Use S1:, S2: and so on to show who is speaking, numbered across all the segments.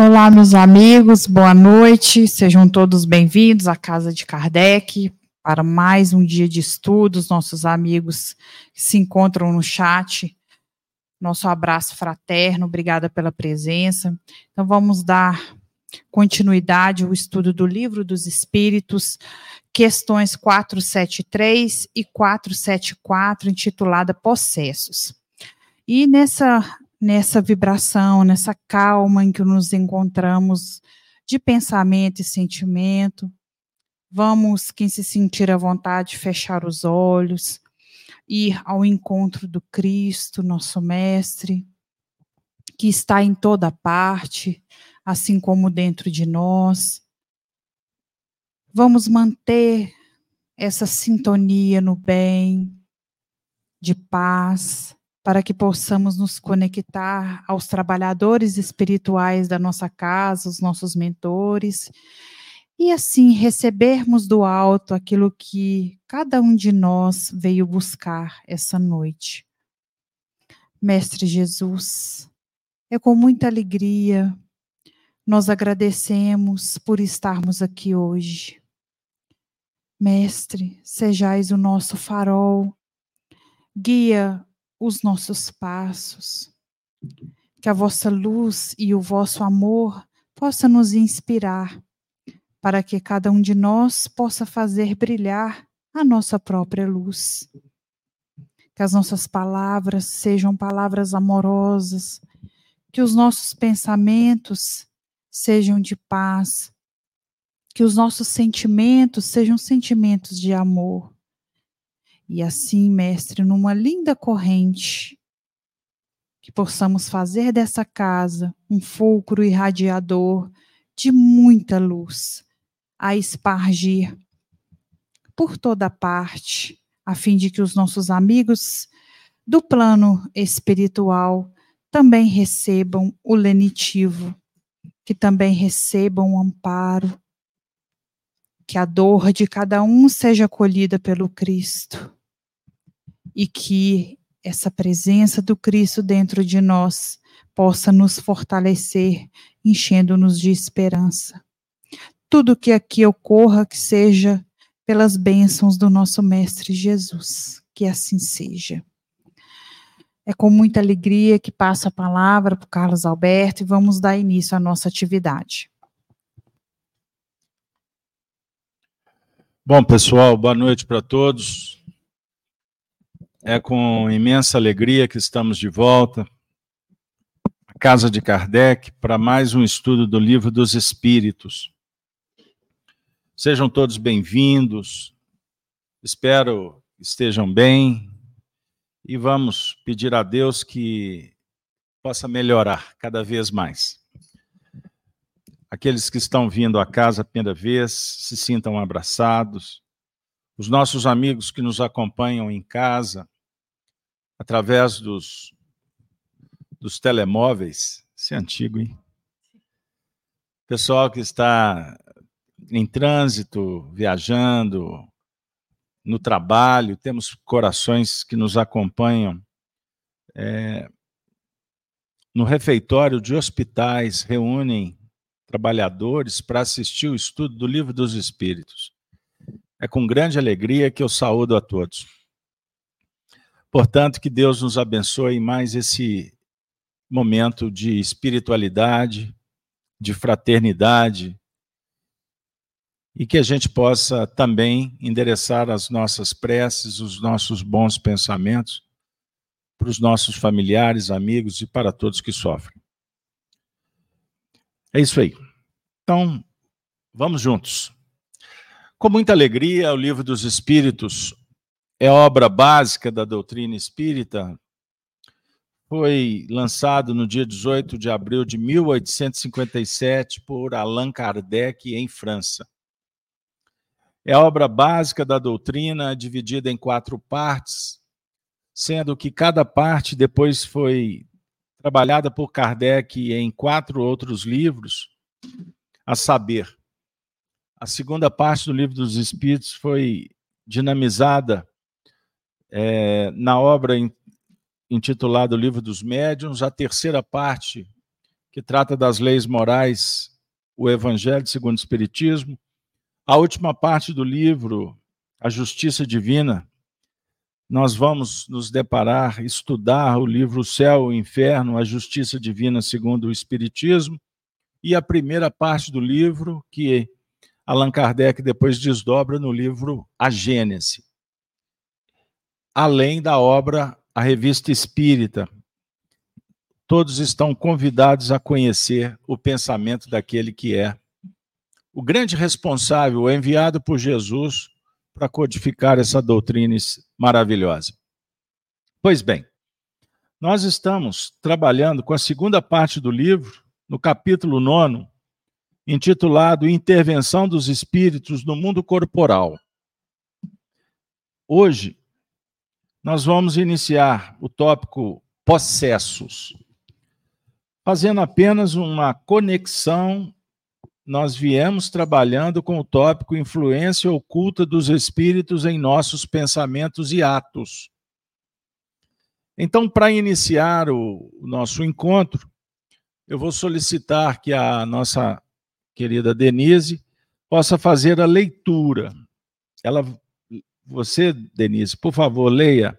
S1: Olá, meus amigos, boa noite, sejam todos bem-vindos à Casa de Kardec para mais um dia de estudos. Nossos amigos que se encontram no chat, nosso abraço fraterno, obrigada pela presença. Então, vamos dar continuidade ao estudo do Livro dos Espíritos, questões 473 e 474, intitulada Possessos. E nessa nessa vibração, nessa calma em que nos encontramos de pensamento e sentimento. Vamos, quem se sentir à vontade, fechar os olhos, ir ao encontro do Cristo, nosso Mestre, que está em toda parte, assim como dentro de nós. Vamos manter essa sintonia no bem, de paz, para que possamos nos conectar aos trabalhadores espirituais da nossa casa, os nossos mentores, e assim recebermos do alto aquilo que cada um de nós veio buscar essa noite. Mestre Jesus, é com muita alegria nós agradecemos por estarmos aqui hoje. Mestre, sejais o nosso farol, guia os nossos passos. Que a vossa luz e o vosso amor possa nos inspirar para que cada um de nós possa fazer brilhar a nossa própria luz. Que as nossas palavras sejam palavras amorosas, que os nossos pensamentos sejam de paz, que os nossos sentimentos sejam sentimentos de amor e assim, mestre, numa linda corrente, que possamos fazer dessa casa um fulcro irradiador de muita luz a espargir por toda parte, a fim de que os nossos amigos do plano espiritual também recebam o lenitivo, que também recebam o amparo, que a dor de cada um seja acolhida pelo Cristo e que essa presença do Cristo dentro de nós possa nos fortalecer, enchendo-nos de esperança. Tudo que aqui ocorra, que seja pelas bênçãos do nosso Mestre Jesus, que assim seja. É com muita alegria que passo a palavra para o Carlos Alberto e vamos dar início à nossa atividade.
S2: Bom, pessoal, boa noite para todos. É com imensa alegria que estamos de volta à Casa de Kardec para mais um estudo do Livro dos Espíritos. Sejam todos bem-vindos, espero que estejam bem e vamos pedir a Deus que possa melhorar cada vez mais. Aqueles que estão vindo à casa a primeira vez, se sintam abraçados. Os nossos amigos que nos acompanham em casa, através dos, dos telemóveis. Isso é antigo, hein? Pessoal que está em trânsito, viajando, no trabalho, temos corações que nos acompanham. É, no refeitório de hospitais, reúnem trabalhadores para assistir o estudo do Livro dos Espíritos. É com grande alegria que eu saúdo a todos. Portanto, que Deus nos abençoe mais esse momento de espiritualidade, de fraternidade, e que a gente possa também endereçar as nossas preces, os nossos bons pensamentos para os nossos familiares, amigos e para todos que sofrem. É isso aí. Então, vamos juntos. Com muita alegria, o Livro dos Espíritos é obra básica da doutrina espírita, foi lançado no dia 18 de abril de 1857 por Allan Kardec em França. É obra básica da doutrina, dividida em quatro partes, sendo que cada parte depois foi trabalhada por Kardec em quatro outros livros, a saber, a segunda parte do Livro dos Espíritos foi dinamizada é, na obra intitulada O Livro dos Médiuns, a terceira parte, que trata das leis morais, o Evangelho segundo o Espiritismo. A última parte do livro, A Justiça Divina, nós vamos nos deparar, estudar o livro O Céu e o Inferno, a Justiça Divina segundo o Espiritismo, e a primeira parte do livro, que Allan Kardec depois desdobra no livro A Gênese. Além da obra A Revista Espírita. Todos estão convidados a conhecer o pensamento daquele que é o grande responsável, enviado por Jesus para codificar essa doutrina maravilhosa. Pois bem, nós estamos trabalhando com a segunda parte do livro, no capítulo 9, intitulado Intervenção dos Espíritos no Mundo Corporal. Hoje, nós vamos iniciar o tópico possessos. Fazendo apenas uma conexão, nós viemos trabalhando com o tópico influência oculta dos espíritos em nossos pensamentos e atos. Então, para iniciar o, nosso encontro, eu vou solicitar que a nossa querida Denise possa fazer a leitura. Ela, você, Denise, por favor, leia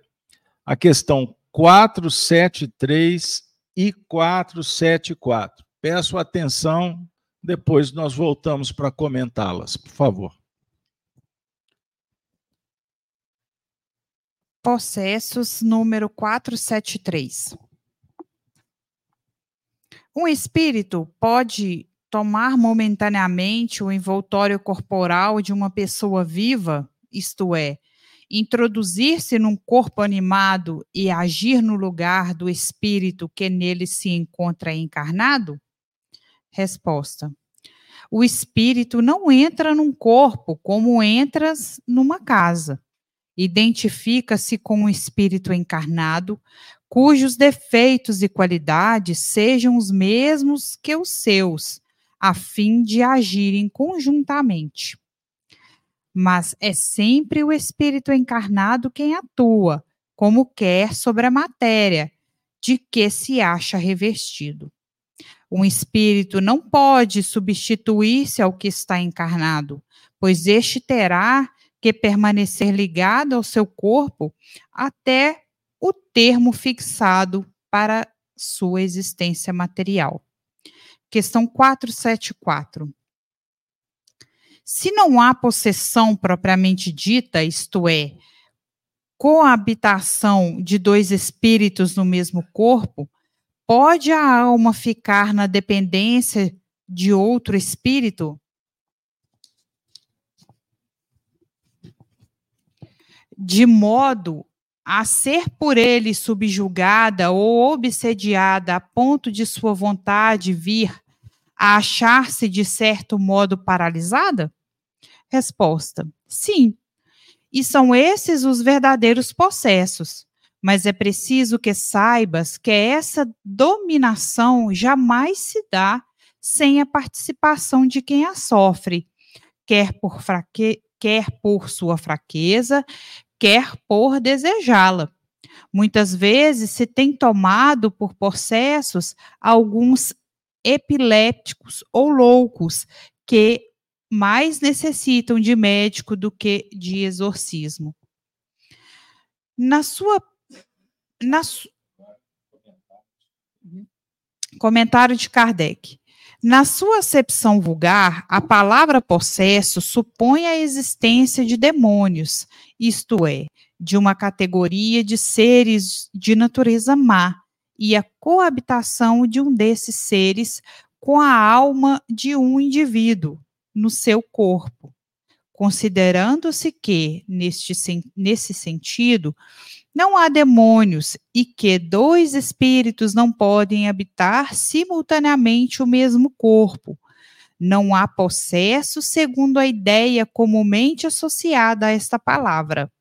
S2: a questão 473 e 474. Peço atenção, depois nós voltamos para comentá-las, por favor.
S1: Processos número 473. Um espírito pode tomar momentaneamente o envoltório corporal de uma pessoa viva, isto é, introduzir-se num corpo animado e agir no lugar do espírito que nele se encontra encarnado? Resposta: O espírito não entra num corpo como entras numa casa. Identifica-se com o espírito encarnado cujos defeitos e qualidades sejam os mesmos que os seus, a fim de agirem conjuntamente. Mas é sempre o espírito encarnado quem atua, como quer, sobre a matéria de que se acha revestido. Um espírito não pode substituir-se ao que está encarnado, pois este terá que permanecer ligado ao seu corpo até o termo fixado para sua existência material. Questão 474. Se não há possessão propriamente dita, isto é, coabitação de dois espíritos no mesmo corpo, pode a alma ficar na dependência de outro espírito? De modo a ser por ele subjugada ou obsediada a ponto de sua vontade vir a achar-se de certo modo paralisada? Resposta: sim. E são esses os verdadeiros processos. Mas é preciso que saibas que essa dominação jamais se dá sem a participação de quem a sofre, quer por, fraque... quer por sua fraqueza, quer por desejá-la. Muitas vezes se tem tomado por processos alguns epilépticos ou loucos que mais necessitam de médico do que de exorcismo. Na sua na su... comentário de Kardec. Na sua acepção vulgar, a palavra possesso supõe a existência de demônios, isto é, de uma categoria de seres de natureza má, e a coabitação de um desses seres com a alma de um indivíduo no seu corpo. Considerando-se que, neste, nesse sentido, não há demônios e que dois espíritos não podem habitar simultaneamente o mesmo corpo. Não há possesso, segundo a ideia comumente associada a esta palavra.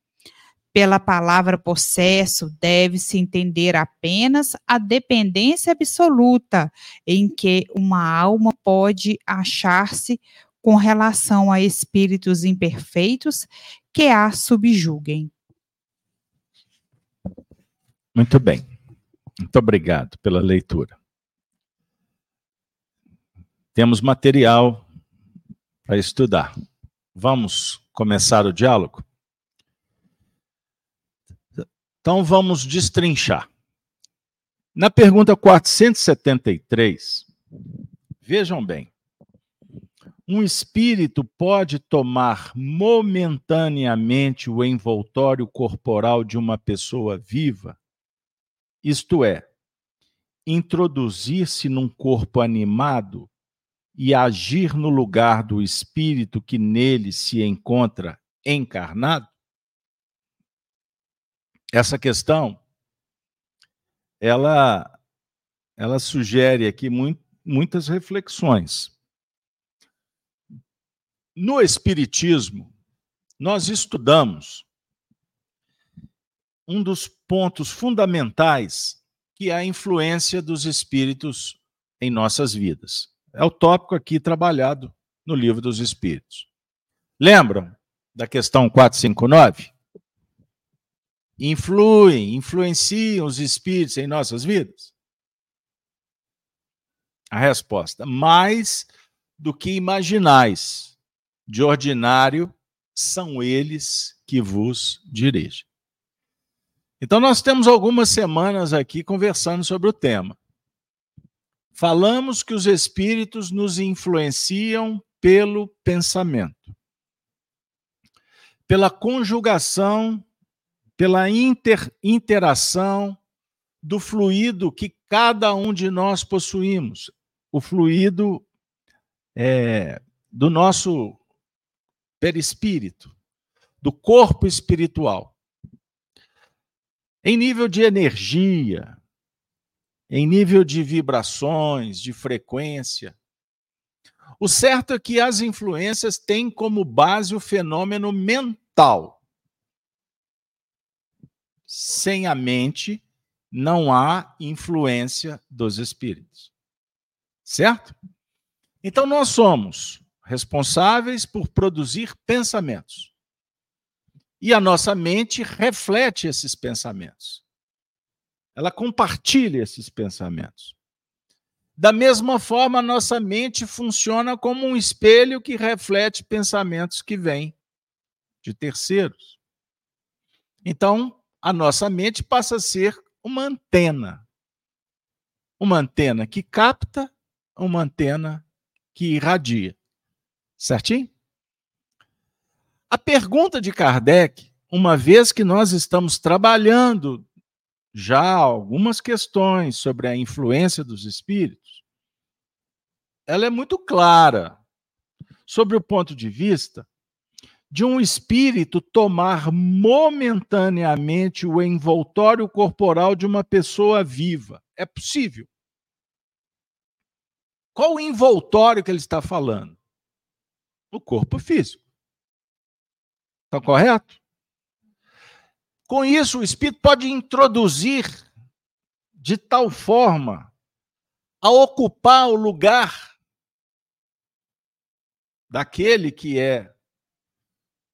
S1: Pela palavra possesso, deve-se entender apenas a dependência absoluta em que uma alma pode achar-se com relação a espíritos imperfeitos que a subjuguem.
S2: Muito bem. Muito obrigado pela leitura. Temos material para estudar. Vamos começar o diálogo? Então vamos destrinchar. Na pergunta 473, vejam bem. Um espírito pode tomar momentaneamente o envoltório corporal de uma pessoa viva? Isto é, introduzir-se num corpo animado e agir no lugar do espírito que nele se encontra encarnado? Essa questão ela ela sugere aqui muito, muitas reflexões. No Espiritismo, nós estudamos um dos pontos fundamentais que é a influência dos espíritos em nossas vidas. É o tópico aqui trabalhado no Livro dos Espíritos. Lembram da questão 459? Influem, influenciam os espíritos em nossas vidas? A resposta: mais do que imaginais de ordinário são eles que vos dirigem. Então, nós temos algumas semanas aqui conversando sobre o tema. Falamos que os espíritos nos influenciam pelo pensamento, pela conjugação, pela inter, interação do fluido que cada um de nós possuímos, o fluido é, do nosso perispírito, do corpo espiritual. Em nível de energia, em nível de vibrações, de frequência. O certo é que as influências têm como base o fenômeno mental. Sem a mente, não há influência dos espíritos. Certo? Então, nós somos responsáveis por produzir pensamentos. E a nossa mente reflete esses pensamentos. Ela compartilha esses pensamentos. Da mesma forma, nossa mente funciona como um espelho que reflete pensamentos que vêm de terceiros. Então, a nossa mente passa a ser uma antena. Uma antena que capta, uma antena que irradia. Certinho? A pergunta de Kardec, uma vez que nós estamos trabalhando já algumas questões sobre a influência dos espíritos, ela é muito clara sobre o ponto de vista de um espírito tomar momentaneamente o envoltório corporal de uma pessoa viva. É possível. Qual o envoltório que ele está falando? O corpo físico. Está correto? Com isso, o espírito pode introduzir de tal forma a ocupar o lugar daquele que é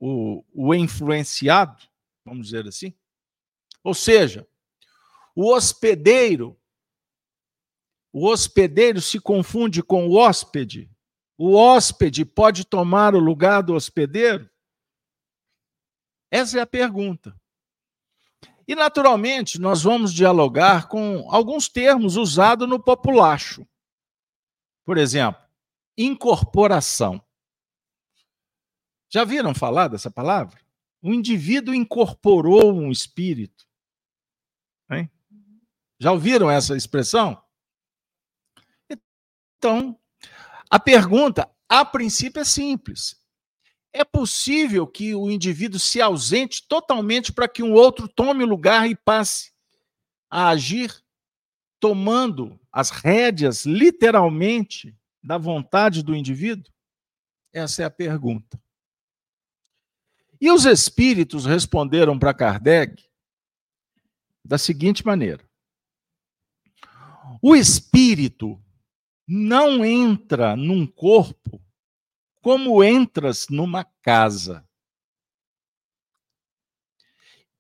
S2: o, o influenciado, vamos dizer assim. Ou seja, o hospedeiro, o hospedeiro se confunde com o hóspede. O hóspede pode tomar o lugar do hospedeiro? Essa é a pergunta. E, naturalmente, nós vamos dialogar com alguns termos usados no populacho. Por exemplo, incorporação. Já viram falar dessa palavra? O indivíduo incorporou um espírito. Hein? Já ouviram essa expressão? Então, a pergunta, a princípio, é simples. É possível que o indivíduo se ausente totalmente para que um outro tome lugar e passe a agir tomando as rédeas, literalmente, da vontade do indivíduo? Essa é a pergunta. E os espíritos responderam para Kardec da seguinte maneira: o espírito não entra num corpo como entras numa casa.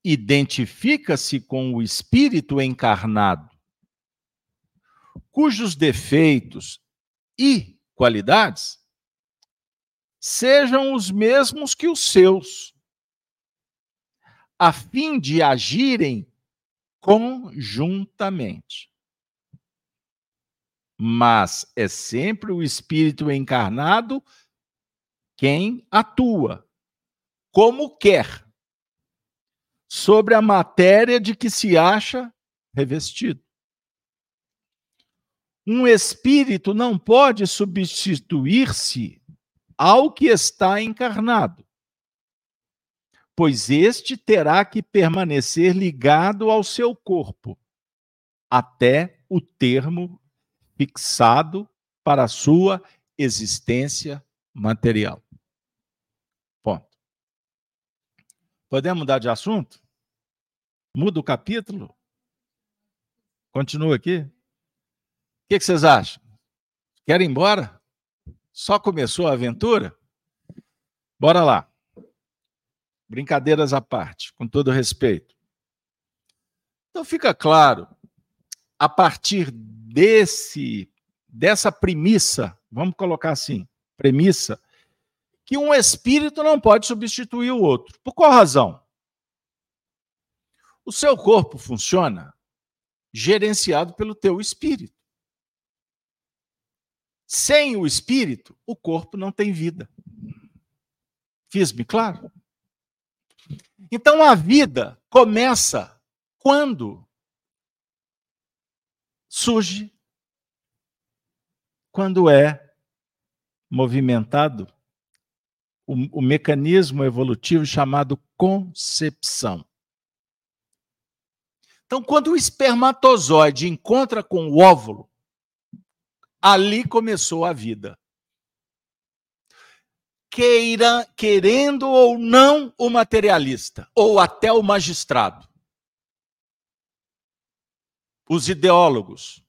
S2: Identifica-se com o espírito encarnado, cujos defeitos e qualidades sejam os mesmos que os seus, a fim de agirem conjuntamente. Mas é sempre o espírito encarnado quem atua, como quer, sobre a matéria de que se acha revestido. Um espírito não pode substituir-se ao que está encarnado, pois este terá que permanecer ligado ao seu corpo até o termo fixado para a sua existência material. Ponto. Podemos mudar de assunto? Muda o capítulo? Continua aqui? O que, vocês acham? Querem ir embora? Só começou a aventura? Bora lá. Brincadeiras à parte, com todo respeito. Então fica claro, a partir desse dessa premissa, vamos colocar assim, premissa, que um espírito não pode substituir o outro. Por qual razão? O seu corpo funciona gerenciado pelo teu espírito. Sem o espírito, o corpo não tem vida. Fiz-me claro? Então a vida começa quando surge, quando é movimentado o, o mecanismo evolutivo chamado concepção. Então, quando o espermatozoide encontra com o óvulo, Ali começou a vida. Queira, querendo ou não o materialista, ou até o magistrado. Os ideólogos,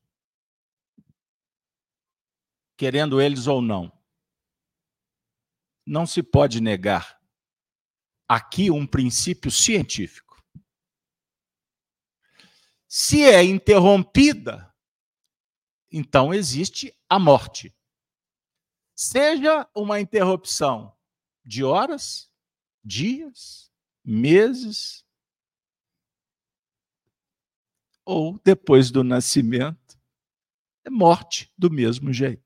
S2: querendo eles ou não. Não se pode negar aqui um princípio científico. Se é interrompida então existe a morte. Seja uma interrupção de horas, dias, meses, ou depois do nascimento, é morte do mesmo jeito.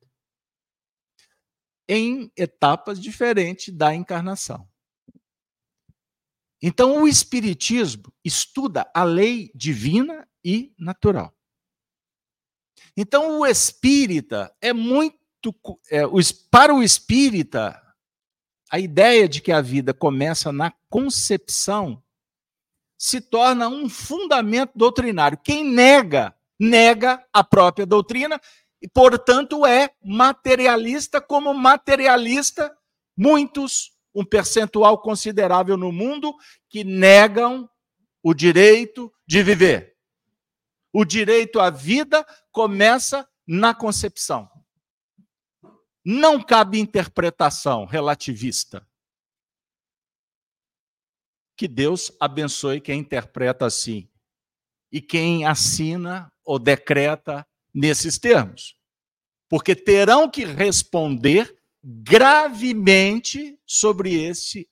S2: Em etapas diferentes da encarnação. Então, o Espiritismo estuda a lei divina e natural. Então, o espírita é muito. É, para o espírita, a ideia de que a vida começa na concepção se torna um fundamento doutrinário. Quem nega, nega a própria doutrina e, portanto, é materialista, como materialista, muitos, um percentual considerável no mundo, que negam o direito de viver. O direito à vida começa na concepção. Não cabe interpretação relativista. Que Deus abençoe quem interpreta assim e quem assina ou decreta nesses termos. Porque terão que responder gravemente sobre esse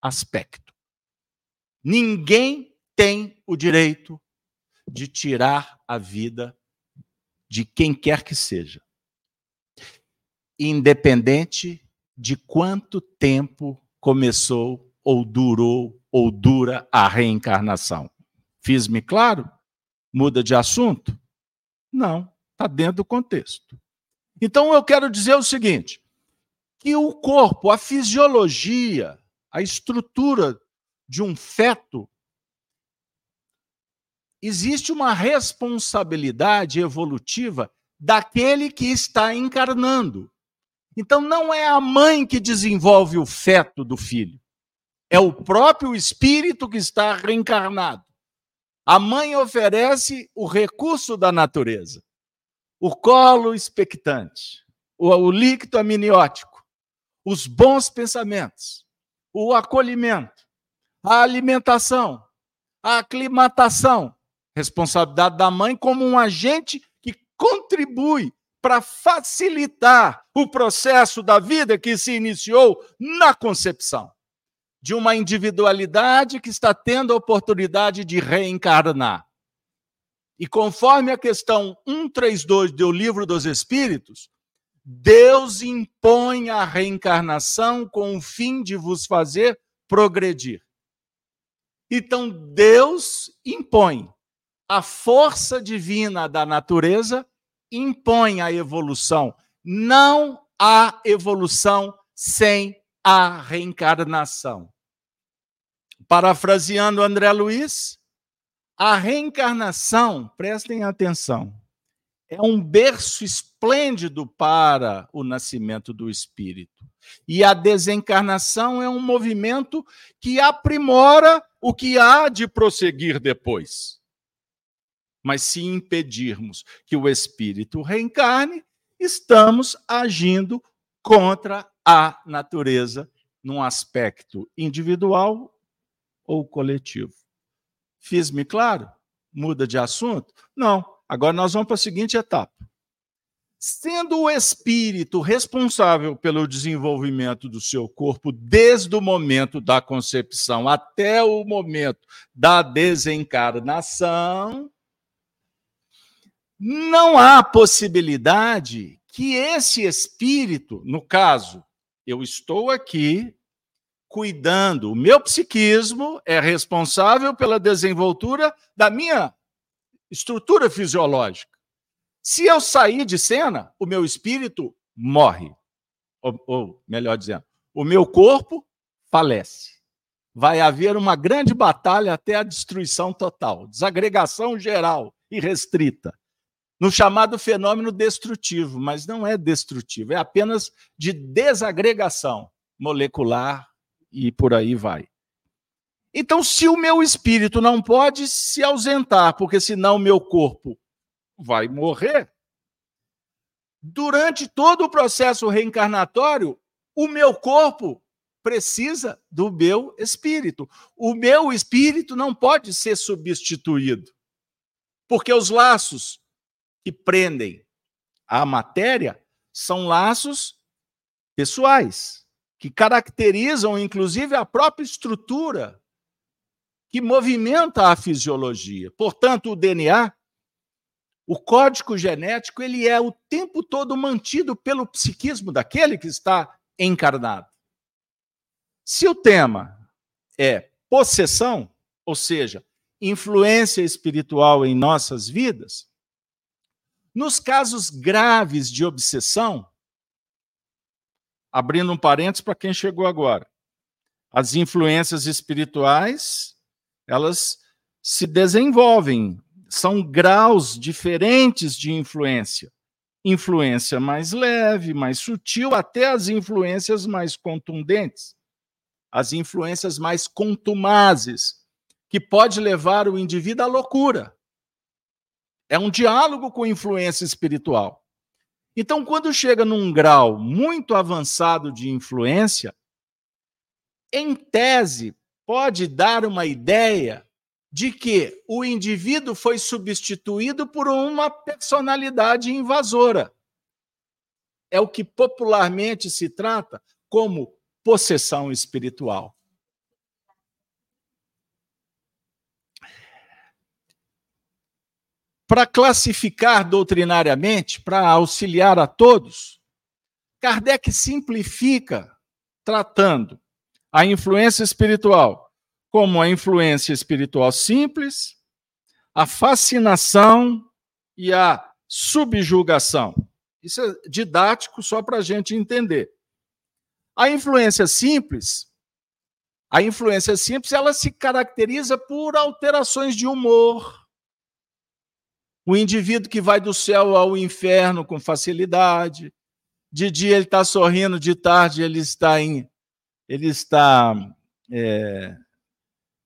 S2: aspecto. Ninguém tem o direito de tirar a vida de quem quer que seja, independente de quanto tempo começou ou durou ou dura a reencarnação. Fiz-me claro? Muda de assunto? Não, está dentro do contexto. Então eu quero dizer o seguinte: que o corpo, a fisiologia, a estrutura de um feto existe uma responsabilidade evolutiva daquele que está encarnando. Então, não é a mãe que desenvolve o feto do filho, é o próprio espírito que está reencarnado. A mãe oferece o recurso da natureza, o colo expectante, o, o líquido amniótico, os bons pensamentos, o acolhimento, a alimentação, a aclimatação, Responsabilidade da mãe como um agente que contribui para facilitar o processo da vida que se iniciou na concepção de uma individualidade que está tendo a oportunidade de reencarnar. E conforme a questão 132 do Livro dos Espíritos, Deus impõe a reencarnação com o fim de vos fazer progredir. Então, Deus impõe. A força divina da natureza impõe a evolução. Não há evolução sem a reencarnação. Parafraseando André Luiz, a reencarnação, prestem atenção, é um berço esplêndido para o nascimento do espírito. E a desencarnação é um movimento que aprimora o que há de prosseguir depois. Mas se impedirmos que o espírito reencarne, estamos agindo contra a natureza num aspecto individual ou coletivo. Fiz-me claro? Muda de assunto? Não. Agora nós vamos para a seguinte etapa. Sendo o espírito responsável pelo desenvolvimento do seu corpo desde o momento da concepção até o momento da desencarnação, não há possibilidade que esse espírito, no caso, eu estou aqui cuidando, o meu psiquismo é responsável pela desenvoltura da minha estrutura fisiológica. Se eu sair de cena, o meu espírito morre. Ou, ou, melhor dizendo, o meu corpo falece. Vai haver uma grande batalha até a destruição total, desagregação geral e restrita, no chamado fenômeno destrutivo, mas não é destrutivo, é apenas de desagregação molecular e por aí vai. Então, se o meu espírito não pode se ausentar, porque senão o meu corpo vai morrer, durante todo o processo reencarnatório, o meu corpo precisa do meu espírito. O meu espírito não pode ser substituído, porque os laços que prendem a matéria são laços pessoais, que caracterizam inclusive a própria estrutura que movimenta a fisiologia. Portanto, o DNA, o código genético, ele é o tempo todo mantido pelo psiquismo daquele que está encarnado. Se o tema é possessão, ou seja, influência espiritual em nossas vidas, nos casos graves de obsessão, abrindo um parênteses para quem chegou agora, as influências espirituais elas se desenvolvem, são graus diferentes de influência. Influência mais leve, mais sutil, até as influências mais contundentes, as influências mais contumazes, que pode levar o indivíduo à loucura. É um diálogo com influência espiritual. Então, quando chega num grau muito avançado de influência, em tese, pode dar uma ideia de que o indivíduo foi substituído por uma personalidade invasora. É o que popularmente se trata como possessão espiritual. Para classificar doutrinariamente, para auxiliar a todos, Kardec simplifica tratando a influência espiritual como a influência espiritual simples, a fascinação e a subjugação. Isso é didático só para a gente entender. A influência simples, a influência simples, ela se caracteriza por alterações de humor. O indivíduo que vai do céu ao inferno com facilidade. De dia ele está sorrindo, de tarde ele está em ele está é,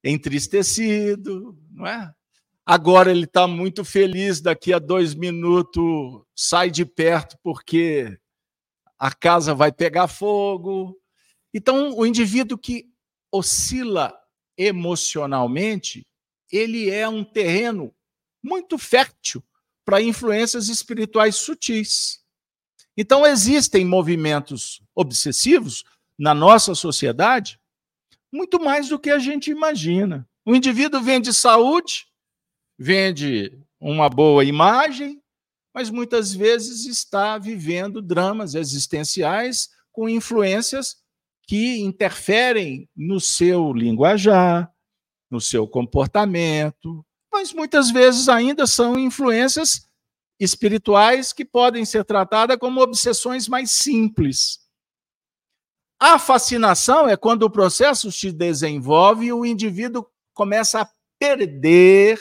S2: entristecido, não é? Agora ele está muito feliz, daqui a dois minutos sai de perto porque a casa vai pegar fogo. Então, o indivíduo que oscila emocionalmente, ele é um terreno muito fértil para influências espirituais sutis. Então, existem movimentos obsessivos na nossa sociedade muito mais do que a gente imagina. O indivíduo vende saúde, vende uma boa imagem, mas muitas vezes está vivendo dramas existenciais com influências que interferem no seu linguajar, no seu comportamento, mas muitas vezes ainda são influências espirituais que podem ser tratadas como obsessões mais simples. A fascinação é quando o processo se desenvolve e o indivíduo começa a perder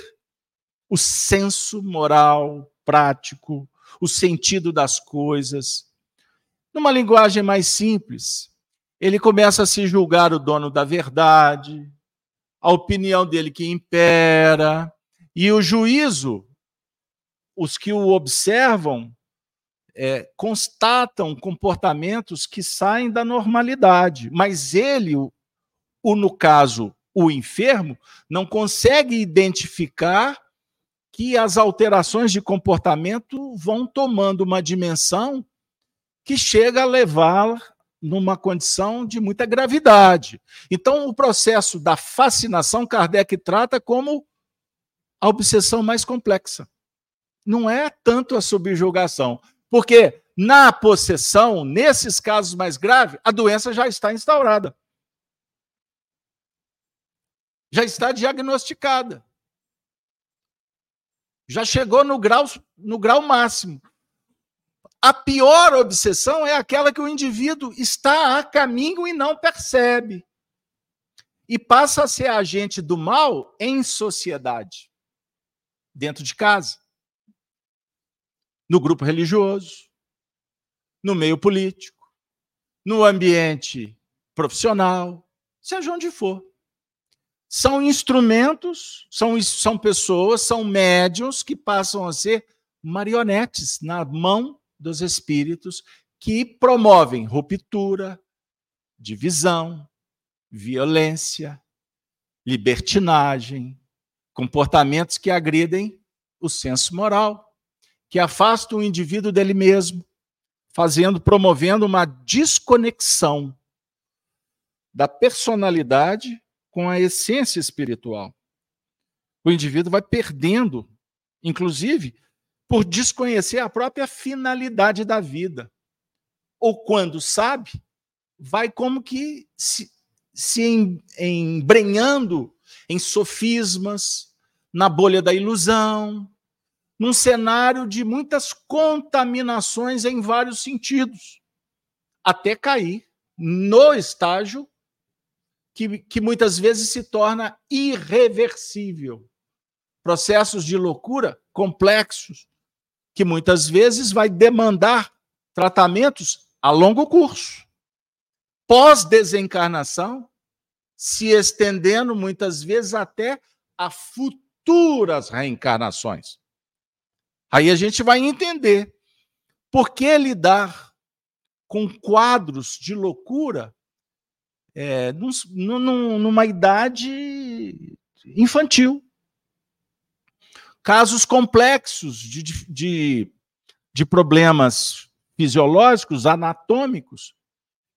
S2: o senso moral, prático, o sentido das coisas. Numa linguagem mais simples, ele começa a se julgar o dono da verdade, a opinião dele que impera, e o juízo os que o observam é, constatam comportamentos que saem da normalidade, mas ele, o, o, no caso, o enfermo, não consegue identificar que as alterações de comportamento vão tomando uma dimensão que chega a levá-la numa condição de muita gravidade. Então, o processo da fascinação, Kardec trata como a obsessão mais complexa não é tanto a subjugação, porque na possessão, nesses casos mais graves, a doença já está instaurada. Já está diagnosticada. Já chegou no grau, no grau máximo. A pior obsessão é aquela que o indivíduo está a caminho e não percebe. E passa a ser agente do mal em sociedade, dentro de casa no grupo religioso, no meio político, no ambiente profissional, seja onde for. São instrumentos, são, são pessoas, são médios que passam a ser marionetes na mão dos espíritos que promovem ruptura, divisão, violência, libertinagem, comportamentos que agridem o senso moral que afasta o indivíduo dele mesmo, fazendo, promovendo uma desconexão da personalidade com a essência espiritual. O indivíduo vai perdendo, inclusive, por desconhecer a própria finalidade da vida. Ou quando sabe, vai como que se, se embrenhando em sofismas, na bolha da ilusão, num cenário de muitas contaminações em vários sentidos, até cair no estágio que, que muitas vezes se torna irreversível. Processos de loucura complexos, que muitas vezes vai demandar tratamentos a longo curso. Pós-desencarnação, se estendendo muitas vezes até a futuras reencarnações. Aí a gente vai entender por que lidar com quadros de loucura é, num, num, numa idade infantil. Casos complexos de, de, de problemas fisiológicos, anatômicos,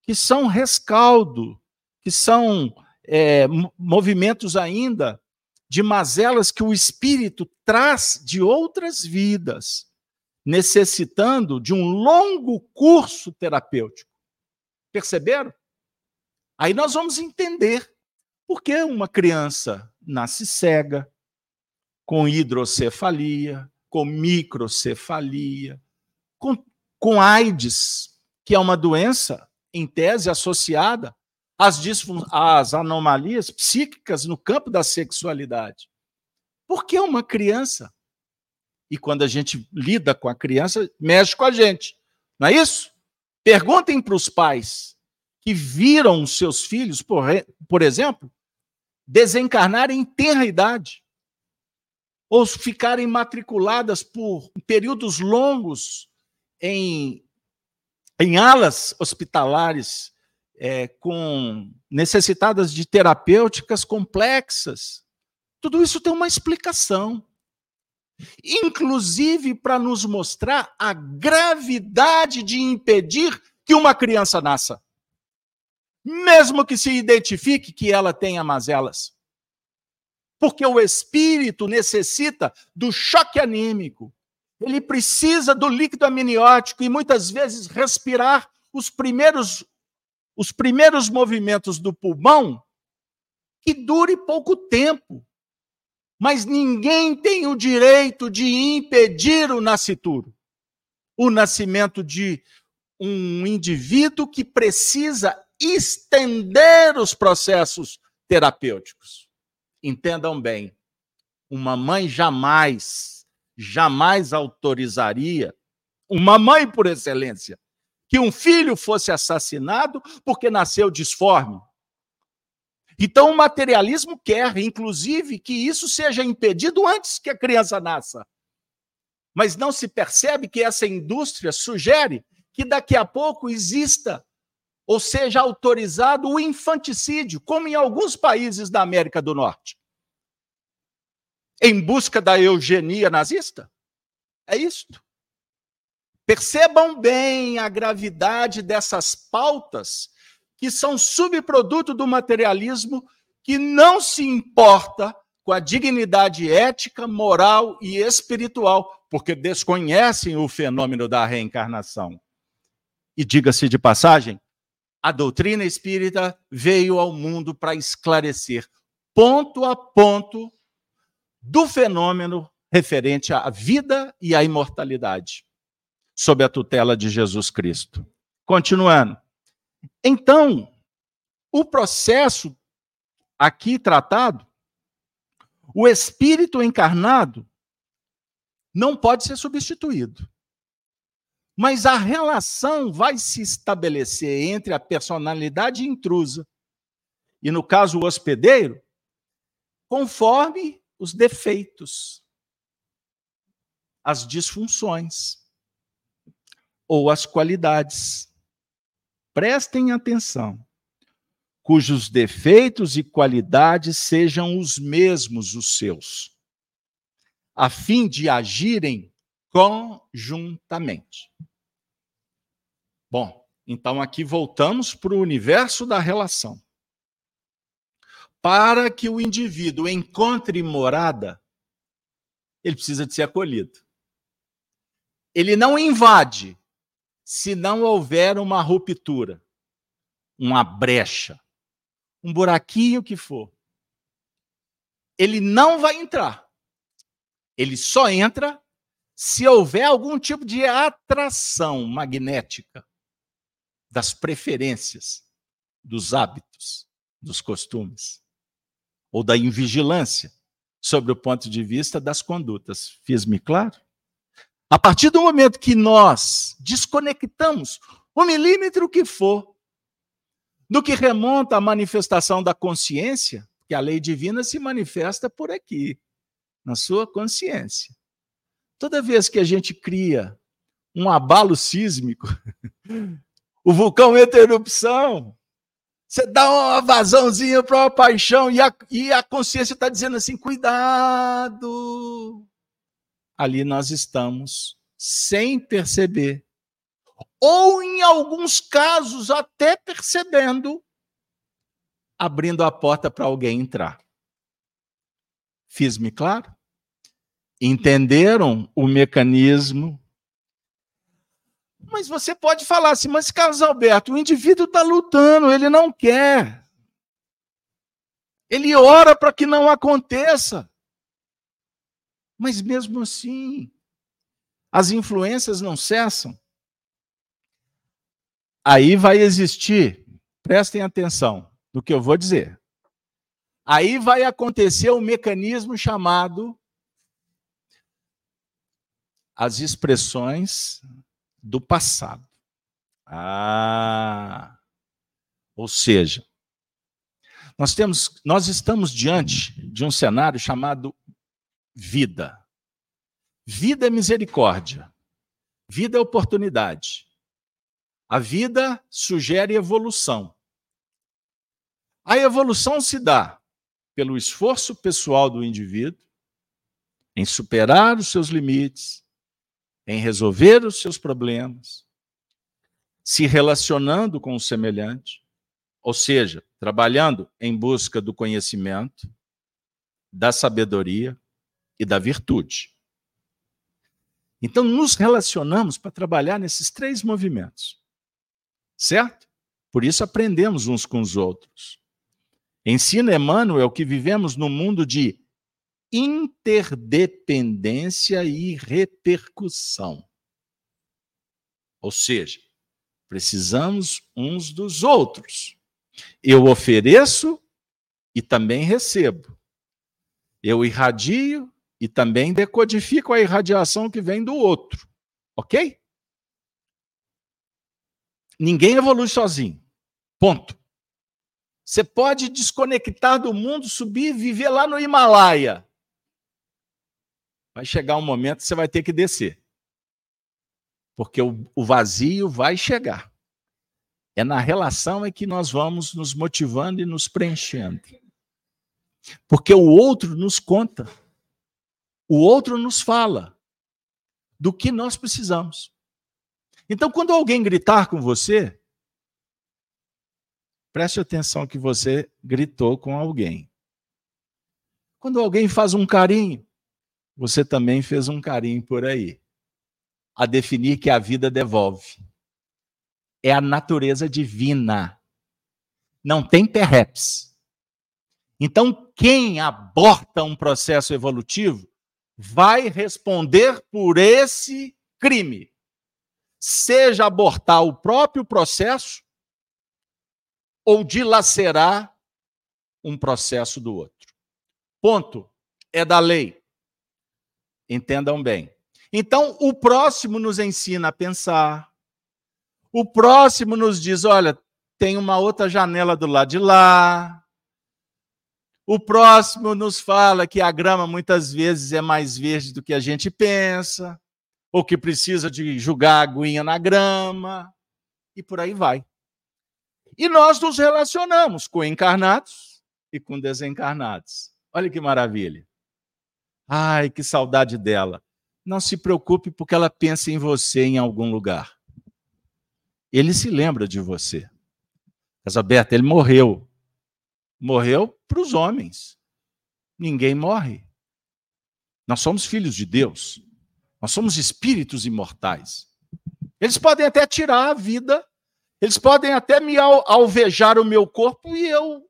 S2: que são rescaldo, que são é, movimentos ainda de mazelas que o espírito traz de outras vidas, necessitando de um longo curso terapêutico. Perceberam? Aí nós vamos entender por que uma criança nasce cega, com hidrocefalia, com microcefalia, com, com AIDS, que é uma doença, em tese, associada as, as anomalias psíquicas no campo da sexualidade. Por que uma criança? E quando a gente lida com a criança, mexe com a gente. Não é isso? Perguntem para os pais que viram seus filhos, por, por exemplo, desencarnarem em tenra idade, ou ficarem matriculadas por períodos longos em, em alas hospitalares é, com necessitadas de terapêuticas complexas. Tudo isso tem uma explicação. inclusive para nos mostrar a gravidade de impedir que uma criança nasça, mesmo que se identifique que ela tenha mazelas. Porque o espírito necessita do choque anímico, ele precisa do líquido amniótico e muitas vezes respirar os primeiros os primeiros movimentos do pulmão que dure pouco tempo. Mas ninguém tem o direito de impedir o nascituro. O nascimento de um indivíduo que precisa estender os processos terapêuticos. Entendam bem, uma mãe jamais, jamais autorizaria, uma mãe por excelência, que um filho fosse assassinado porque nasceu disforme. Então, o materialismo quer, inclusive, que isso seja impedido antes que a criança nasça. Mas não se percebe que essa indústria sugere que daqui a pouco exista, ou seja, autorizado o infanticídio, como em alguns países da América do Norte. Em busca da eugenia nazista? É isto. Percebam bem a gravidade dessas pautas que são subproduto do materialismo que não se importa com a dignidade ética, moral e espiritual, porque desconhecem o fenômeno da reencarnação. E diga-se de passagem, a doutrina espírita veio ao mundo para esclarecer ponto a ponto do fenômeno referente à vida e à imortalidade sob a tutela de Jesus Cristo. Continuando. Então, o processo aqui tratado, o espírito encarnado não pode ser substituído. Mas a relação vai se estabelecer entre a personalidade intrusa e, no caso, o hospedeiro, conforme os defeitos, as disfunções ou as qualidades. Prestem atenção. Cujos defeitos e qualidades sejam os mesmos os seus, a fim de agirem conjuntamente. Bom, então aqui voltamos para o universo da relação. Para que o indivíduo encontre morada, ele precisa de ser acolhido. Ele não invade, se não houver uma ruptura, uma brecha, um buraquinho que for, ele não vai entrar. Ele só entra se houver algum tipo de atração magnética das preferências, dos hábitos, dos costumes, ou da invigilância sobre o ponto de vista das condutas. Fiz-me claro? A partir do momento que nós desconectamos o milímetro que for do que remonta à manifestação da consciência, que a lei divina se manifesta por aqui, na sua consciência. Toda vez que a gente cria um abalo sísmico, o vulcão entra em erupção, você dá uma vazãozinha para uma paixão e a, e a consciência está dizendo assim: cuidado, ali nós estamos sem perceber. Ou, em alguns casos, até percebendo, abrindo a porta para alguém entrar. Fiz-me claro? Entenderam o mecanismo? Mas você pode falar assim, mas Carlos Alberto, o indivíduo está lutando, ele não quer. Ele ora para que não aconteça. Mas mesmo assim, as influências não cessam. Aí vai existir, prestem atenção no que eu vou dizer. Aí vai acontecer um mecanismo chamado as expressões do passado. Ah, ou seja, nós temos, nós estamos diante de um cenário chamado vida. Vida é misericórdia. Vida é oportunidade. A vida sugere evolução. A evolução se dá pelo esforço pessoal do indivíduo, em superar os seus limites, em resolver os seus problemas, se relacionando com o semelhante, ou seja, trabalhando em busca do conhecimento, da sabedoria e da virtude. Então, nos relacionamos para trabalhar nesses três movimentos, certo? Por isso aprendemos uns com os outros. Ensina Emmanuel que vivemos num mundo de interdependência e repercussão. Ou seja, precisamos uns dos outros. Eu ofereço e também recebo. Eu irradio e também decodifico a irradiação que vem do outro. Ok? Ninguém evolui sozinho. Ponto. Você pode desconectar do mundo, subir e viver lá no Himalaia. Vai chegar um momento que você vai ter que descer. Porque o, o vazio vai chegar. É na relação é que nós vamos nos motivando e nos preenchendo. Porque o outro nos conta. O outro nos fala do que nós precisamos. Então, quando alguém gritar com você, Preste atenção que você gritou com alguém. Quando alguém faz um carinho, você também fez um carinho por aí. A definir que a vida devolve. É a natureza divina. Não tem perreps. Então, quem aborta um processo evolutivo vai responder por esse crime. Seja abortar o próprio processo ou dilacerar um processo do outro. Ponto. É da lei. Entendam bem. Então, o próximo nos ensina a pensar. O próximo nos diz: olha, tem uma outra janela do lado de lá. O próximo nos fala que a grama muitas vezes é mais verde do que a gente pensa, ou que precisa de jogar aguinha na grama, e por aí vai. E nós nos relacionamos com encarnados e com desencarnados. Olha que maravilha. Ai, que saudade dela. Não se preocupe, porque ela pensa em você em algum lugar. Ele se lembra de você. Casaberta, ele morreu. Morreu para os homens. Ninguém morre. Nós somos filhos de Deus. Nós somos espíritos imortais. Eles podem até tirar a vida eles podem até me alvejar o meu corpo e eu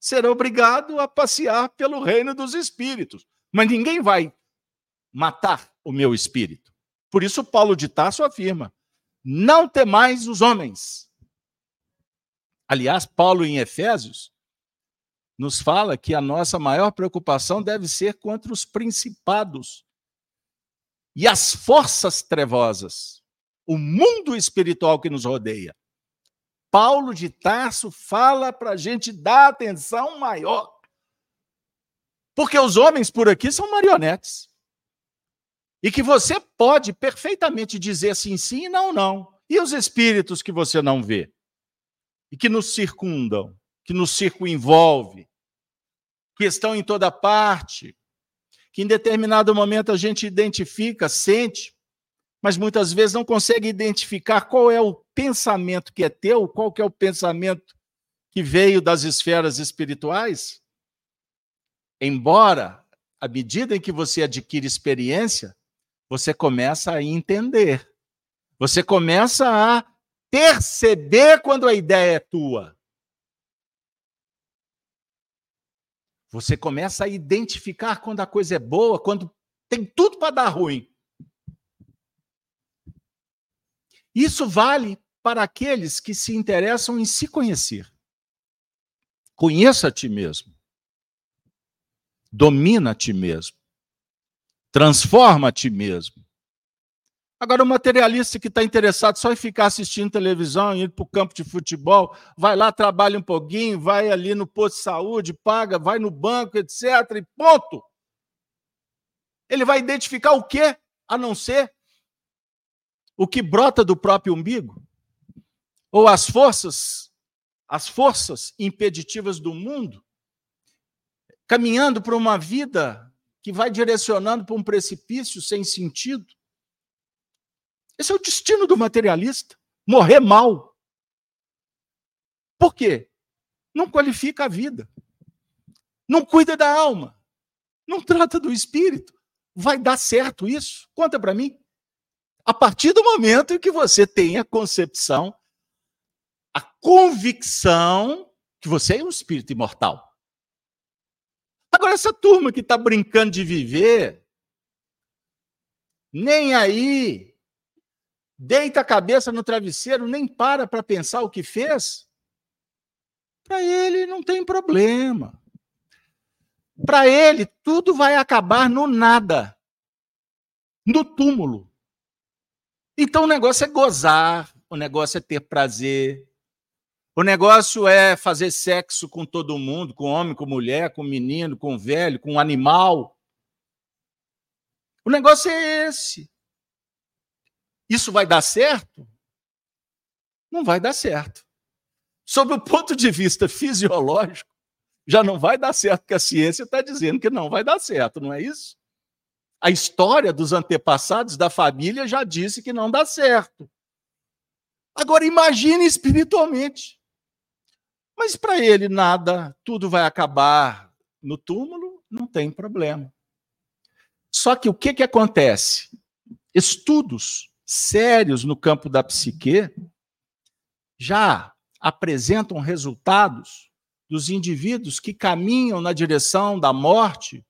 S2: serei obrigado a passear pelo reino dos espíritos. Mas ninguém vai matar o meu espírito. Por isso, Paulo de Tarso afirma: não temais os homens. Aliás, Paulo em Efésios nos fala que a nossa maior preocupação deve ser contra os principados e as forças trevosas o mundo espiritual que nos rodeia. Paulo de Tarso fala para a gente dar atenção maior. Porque os homens por aqui são marionetes. E que você pode perfeitamente dizer sim, sim e não, não. E os espíritos que você não vê? E que nos circundam, que nos circunvolve, que estão em toda parte, que em determinado momento a gente identifica, sente, mas muitas vezes não consegue identificar qual é o pensamento que é teu, qual que é o pensamento que veio das esferas espirituais. Embora, à medida em que você adquire experiência, você começa a entender. Você começa a perceber quando a ideia é tua. Você começa a identificar quando a coisa é boa, quando tem tudo para dar ruim. Isso vale para aqueles que se interessam em se conhecer. Conheça a ti mesmo. Domina a ti mesmo. Transforma a ti mesmo. Agora, o materialista que está interessado só em ficar assistindo televisão, indo para o campo de futebol, vai lá, trabalha um pouquinho, vai ali no posto de saúde, paga, vai no banco, etc. E ponto. Ele vai identificar o quê? A não ser o que brota do próprio umbigo? Ou as forças, as forças impeditivas do mundo, caminhando para uma vida que vai direcionando para um precipício sem sentido. Esse é o destino do materialista, morrer mal. Por quê? Não qualifica a vida. Não cuida da alma. Não trata do espírito. Vai dar certo isso? Conta para mim. A partir do momento em que você tem a concepção, a convicção que você é um espírito imortal. Agora, essa turma que está brincando de viver, nem aí, deita a cabeça no travesseiro, nem para para pensar o que fez, para ele não tem problema. Para ele, tudo vai acabar no nada, no túmulo. Então o negócio é gozar, o negócio é ter prazer, o negócio é fazer sexo com todo mundo, com homem, com mulher, com menino, com velho, com animal. O negócio é esse. Isso vai dar certo? Não vai dar certo. Sob o ponto de vista fisiológico, já não vai dar certo, porque a ciência está dizendo que não vai dar certo, não é isso? A história dos antepassados da família já disse que não dá certo. Agora imagine espiritualmente. Mas para ele nada, tudo vai acabar no túmulo, não tem problema. Só que o que, que acontece? Estudos sérios no campo da psique já apresentam resultados dos indivíduos que caminham na direção da morte,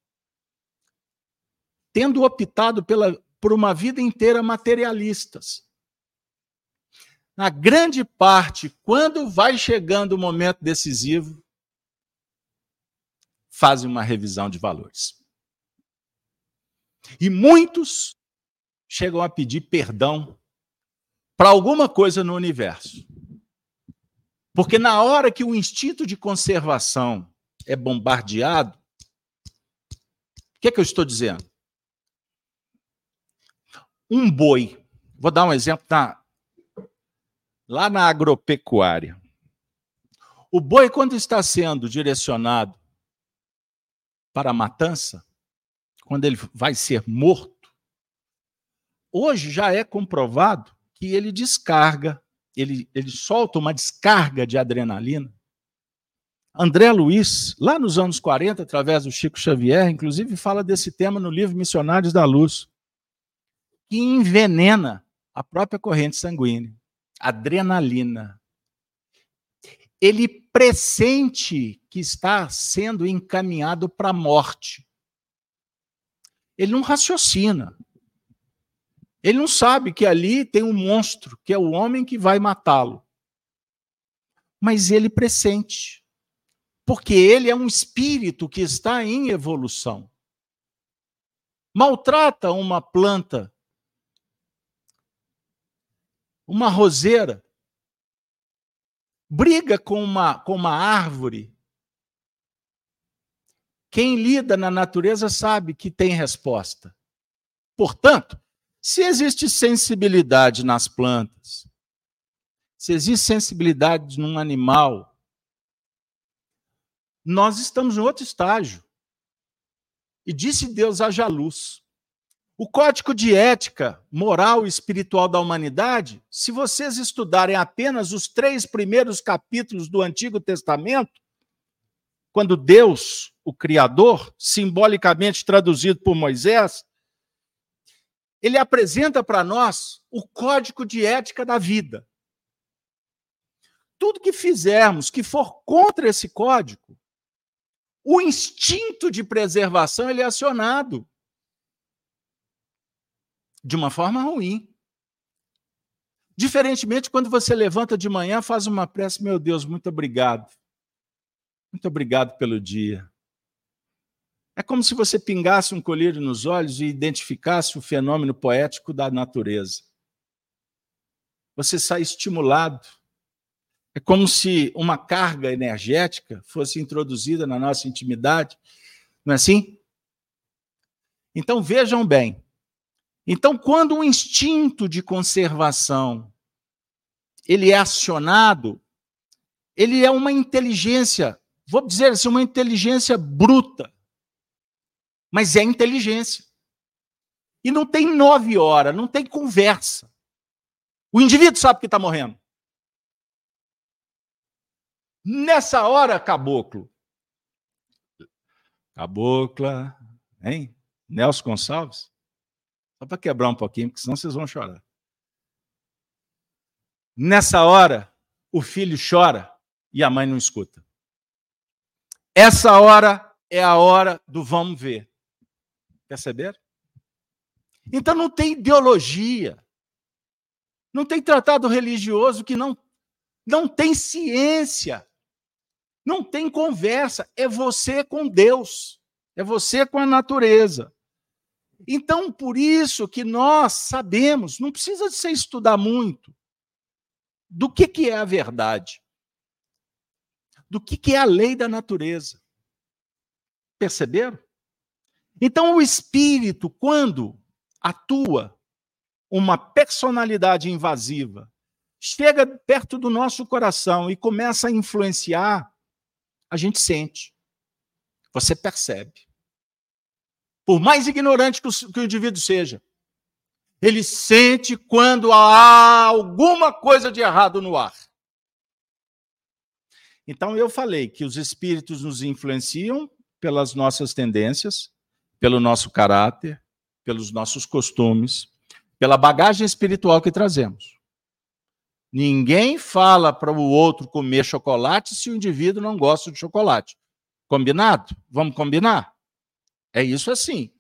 S2: tendo optado pela, por uma vida inteira materialistas na grande parte, quando vai chegando o momento decisivo, fazem uma revisão de valores. E muitos chegam a pedir perdão para alguma coisa no universo. Porque na hora que o instinto de conservação é bombardeado, o que, é que eu estou dizendo? Um boi, vou dar um exemplo da, lá na agropecuária. O boi, quando está sendo direcionado para a matança, quando ele vai ser morto, hoje já é comprovado que ele descarga, ele, ele solta uma descarga de adrenalina. André Luiz, lá nos anos 40, através do Chico Xavier, inclusive fala desse tema no livro Missionários da Luz, que envenena a própria corrente sanguínea adrenalina. Ele pressente que está sendo encaminhado para a morte. Ele não raciocina. Ele não sabe que ali tem um monstro, que é o homem que vai matá-lo. Mas ele pressente. Porque ele é um espírito que está em evolução. Maltrata uma planta uma roseira, briga com uma, com uma árvore. Quem lida na natureza sabe que tem resposta. Portanto, se existe sensibilidade nas plantas, se existe sensibilidade num animal, nós estamos em outro estágio. E disse Deus: haja luz. O código de ética, moral e espiritual da humanidade, se vocês estudarem apenas os três primeiros capítulos do Antigo Testamento, quando Deus, o Criador, simbolicamente traduzido por Moisés, ele apresenta para nós o código de ética da vida. Tudo que fizermos que for contra esse código, o instinto de preservação ele é acionado de uma forma ruim. Diferentemente, quando você levanta de manhã, faz uma prece, meu Deus, muito obrigado. Muito obrigado pelo dia. É como se você pingasse um colírio nos olhos e identificasse o fenômeno poético da natureza. Você sai estimulado. É como se uma carga energética fosse introduzida na nossa intimidade. Não é assim? Então vejam bem, então, quando o instinto de conservação ele é acionado, ele é uma inteligência, vou dizer assim, uma inteligência bruta. Mas é inteligência. E não tem nove horas, não tem conversa. O indivíduo sabe que está morrendo. Nessa hora, caboclo. Cabocla, hein? Nelson Gonçalves. Só para quebrar um pouquinho, porque senão vocês vão chorar. Nessa hora, o filho chora e a mãe não escuta. Essa hora é a hora do vamos ver. Perceberam? Então não tem ideologia. Não tem tratado religioso que não não tem ciência. Não tem conversa, é você com Deus, é você com a natureza. Então, por isso que nós sabemos, não precisa você estudar muito, do que, que é a verdade, do que, que é a lei da natureza. Perceberam? Então, o espírito, quando atua uma personalidade invasiva, chega perto do nosso coração e começa a influenciar a gente sente. Você percebe. Por mais ignorante que o, que o indivíduo seja, ele sente quando há alguma coisa de errado no ar. Então, eu falei que os espíritos nos influenciam pelas nossas tendências, pelo nosso caráter, pelos nossos costumes, pela bagagem espiritual que trazemos. Ninguém fala para o outro comer chocolate se o indivíduo não gosta de chocolate. Combinado? Vamos combinar? É isso assim.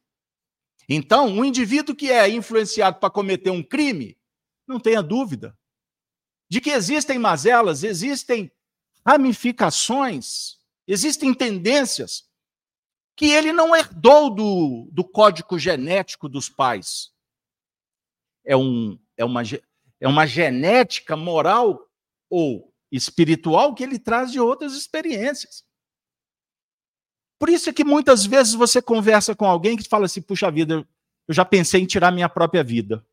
S2: Então, um indivíduo que é influenciado para cometer um crime, não tenha dúvida de que existem mazelas, existem ramificações, existem tendências que ele não herdou do, do código genético dos pais. É, um, é uma é uma genética moral ou espiritual que ele traz de outras experiências. Por isso é que muitas vezes você conversa com alguém que fala assim: puxa vida, eu já pensei em tirar minha própria vida.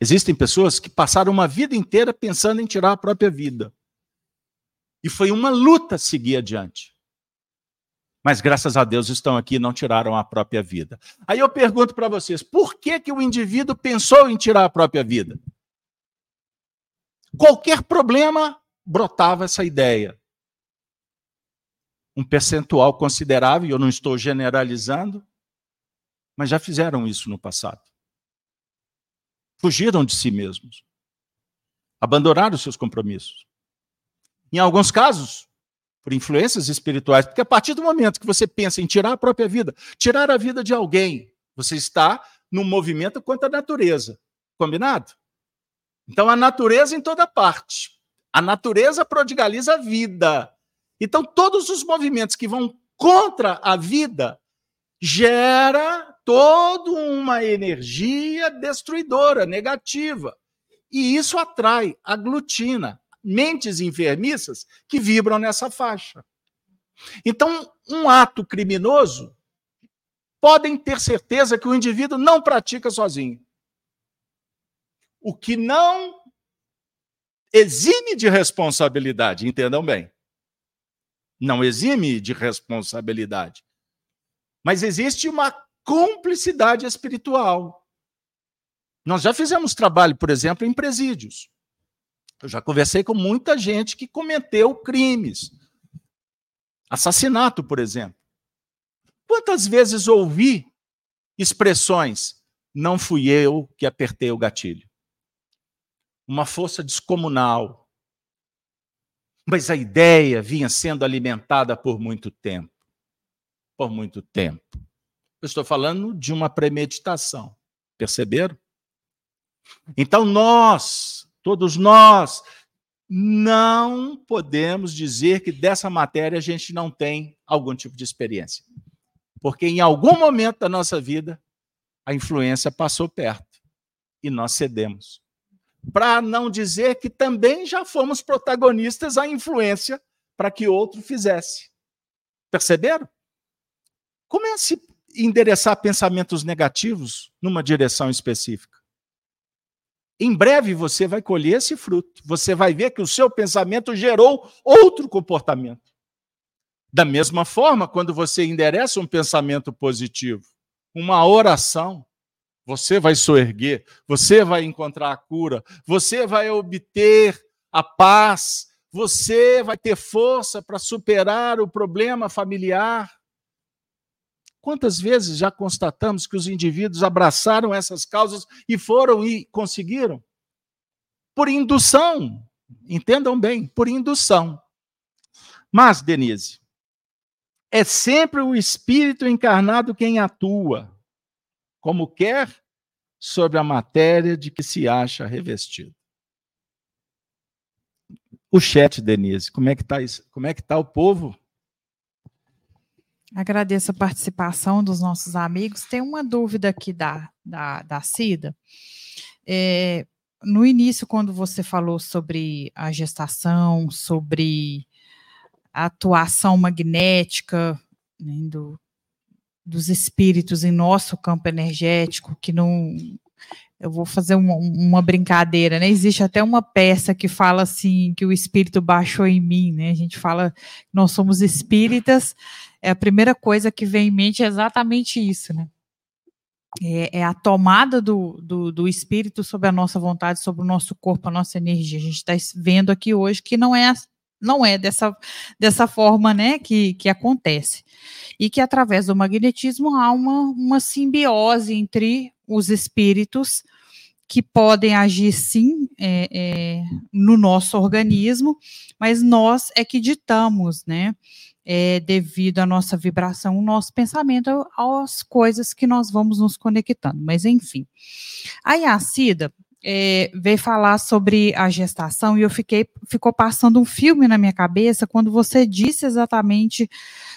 S2: Existem pessoas que passaram uma vida inteira pensando em tirar a própria vida. E foi uma luta seguir adiante mas graças a Deus estão aqui e não tiraram a própria vida. Aí eu pergunto para vocês, por que, que o indivíduo pensou em tirar a própria vida? Qualquer problema brotava essa ideia. Um percentual considerável, eu não estou generalizando, mas já fizeram isso no passado. Fugiram de si mesmos. Abandonaram seus compromissos. Em alguns casos, por influências espirituais, porque a partir do momento que você pensa em tirar a própria vida, tirar a vida de alguém, você está num movimento contra a natureza. Combinado? Então a natureza em toda parte. A natureza prodigaliza a vida. Então todos os movimentos que vão contra a vida gera toda uma energia destruidora, negativa. E isso atrai, aglutina, mentes enfermiças que vibram nessa faixa. Então, um ato criminoso podem ter certeza que o indivíduo não pratica sozinho. O que não exime de responsabilidade, entendam bem. Não exime de responsabilidade. Mas existe uma cumplicidade espiritual. Nós já fizemos trabalho, por exemplo, em presídios. Eu já conversei com muita gente que cometeu crimes. Assassinato, por exemplo. Quantas vezes ouvi expressões: não fui eu que apertei o gatilho? Uma força descomunal. Mas a ideia vinha sendo alimentada por muito tempo. Por muito tempo. Eu estou falando de uma premeditação. Perceberam? Então nós todos nós, não podemos dizer que dessa matéria a gente não tem algum tipo de experiência. Porque em algum momento da nossa vida, a influência passou perto e nós cedemos. Para não dizer que também já fomos protagonistas à influência para que outro fizesse. Perceberam? Comece a endereçar pensamentos negativos numa direção específica. Em breve você vai colher esse fruto. Você vai ver que o seu pensamento gerou outro comportamento. Da mesma forma, quando você endereça um pensamento positivo, uma oração, você vai soerguer, você vai encontrar a cura, você vai obter a paz, você vai ter força para superar o problema familiar. Quantas vezes já constatamos que os indivíduos abraçaram essas causas e foram e conseguiram? Por indução, entendam bem, por indução. Mas, Denise, é sempre o espírito encarnado quem atua, como quer, sobre a matéria de que se acha revestido. O chat, Denise, como é que está é está o povo?
S1: Agradeço a participação dos nossos amigos. Tem uma dúvida aqui da, da, da Cida. É, no início, quando você falou sobre a gestação, sobre a atuação magnética né, do, dos espíritos em nosso campo energético, que não. Eu vou fazer uma, uma, brincadeira, né? Existe até uma peça que fala assim que o espírito baixou em mim, né? A gente fala que nós somos espíritas, é a primeira coisa que vem em mente é exatamente isso, né? É, é, a tomada do, do, do, espírito sobre a nossa vontade, sobre o nosso corpo, a nossa energia. A gente está vendo aqui hoje que não é não é dessa, dessa forma né, que, que acontece. E que através do magnetismo há uma, uma simbiose entre os espíritos que podem agir sim é, é, no nosso organismo, mas nós é que ditamos, né? É, devido à nossa vibração, o nosso pensamento, às coisas que nós vamos nos conectando. Mas, enfim. Aí a Cida, é, veio falar sobre a gestação e eu fiquei ficou passando um filme na minha cabeça quando você disse exatamente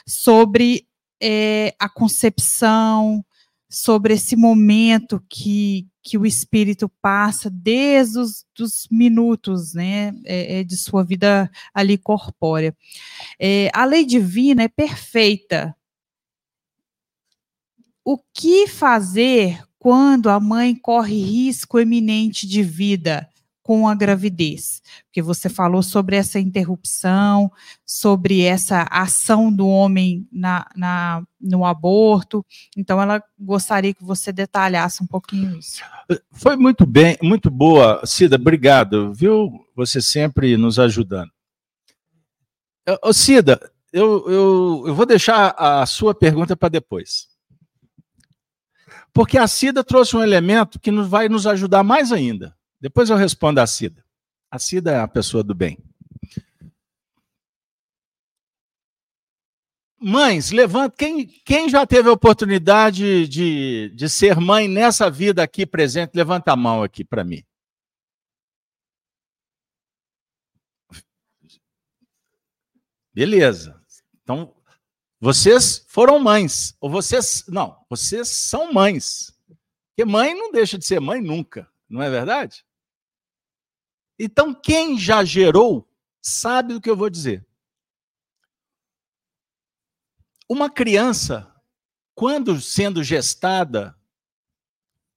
S1: sobre é, a concepção, sobre esse momento que, que o espírito passa desde os dos minutos né, é, é de sua vida ali corpórea. É, a lei divina é perfeita. O que fazer quando a mãe corre risco eminente de vida com a gravidez, porque você falou sobre essa interrupção, sobre essa ação do homem na, na, no aborto. Então, ela gostaria que você detalhasse um pouquinho isso.
S2: Foi muito bem, muito boa, Cida. Obrigado, viu? Você sempre nos ajudando. Ô, Cida, eu, eu, eu vou deixar a sua pergunta para depois. Porque a Cida trouxe um elemento que nos vai nos ajudar mais ainda. Depois eu respondo a Cida. A Cida é a pessoa do bem. Mães, levanta. Quem, quem já teve a oportunidade de, de ser mãe nessa vida aqui presente, levanta a mão aqui para mim. Beleza. Então, vocês foram mães, ou vocês. Não, vocês são mães. Porque mãe não deixa de ser mãe nunca, não é verdade? Então, quem já gerou, sabe do que eu vou dizer. Uma criança, quando sendo gestada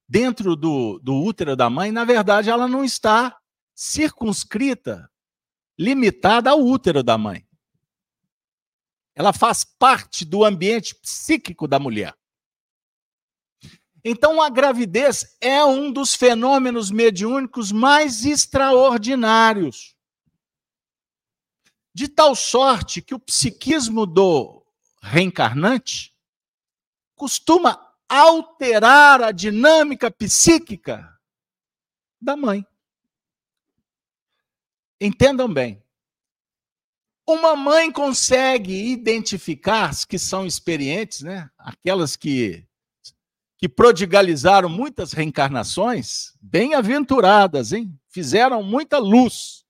S2: dentro do, do útero da mãe, na verdade, ela não está circunscrita, limitada ao útero da mãe. Ela faz parte do ambiente psíquico da mulher. Então, a gravidez é um dos fenômenos mediúnicos mais extraordinários. De tal sorte que o psiquismo do reencarnante costuma alterar a dinâmica psíquica da mãe. Entendam bem. Uma mãe consegue identificar as que são experientes, né? Aquelas que que prodigalizaram muitas reencarnações, bem-aventuradas, hein? Fizeram muita luz.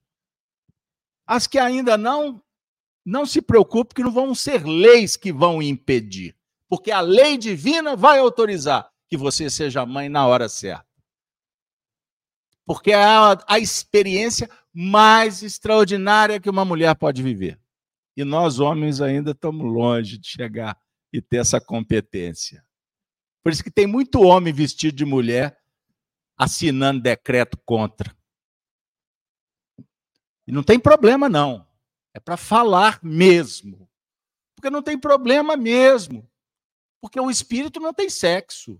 S2: As que ainda não, não se preocupem que não vão ser leis que vão impedir, porque a lei divina vai autorizar que você seja mãe na hora certa. Porque é a, a experiência mais extraordinária que uma mulher pode viver. E nós, homens, ainda estamos longe de chegar e ter essa competência. Por isso que tem muito homem vestido de mulher assinando decreto contra. E não tem problema, não. É para falar mesmo. porque não tem problema mesmo. Porque o espírito não tem sexo.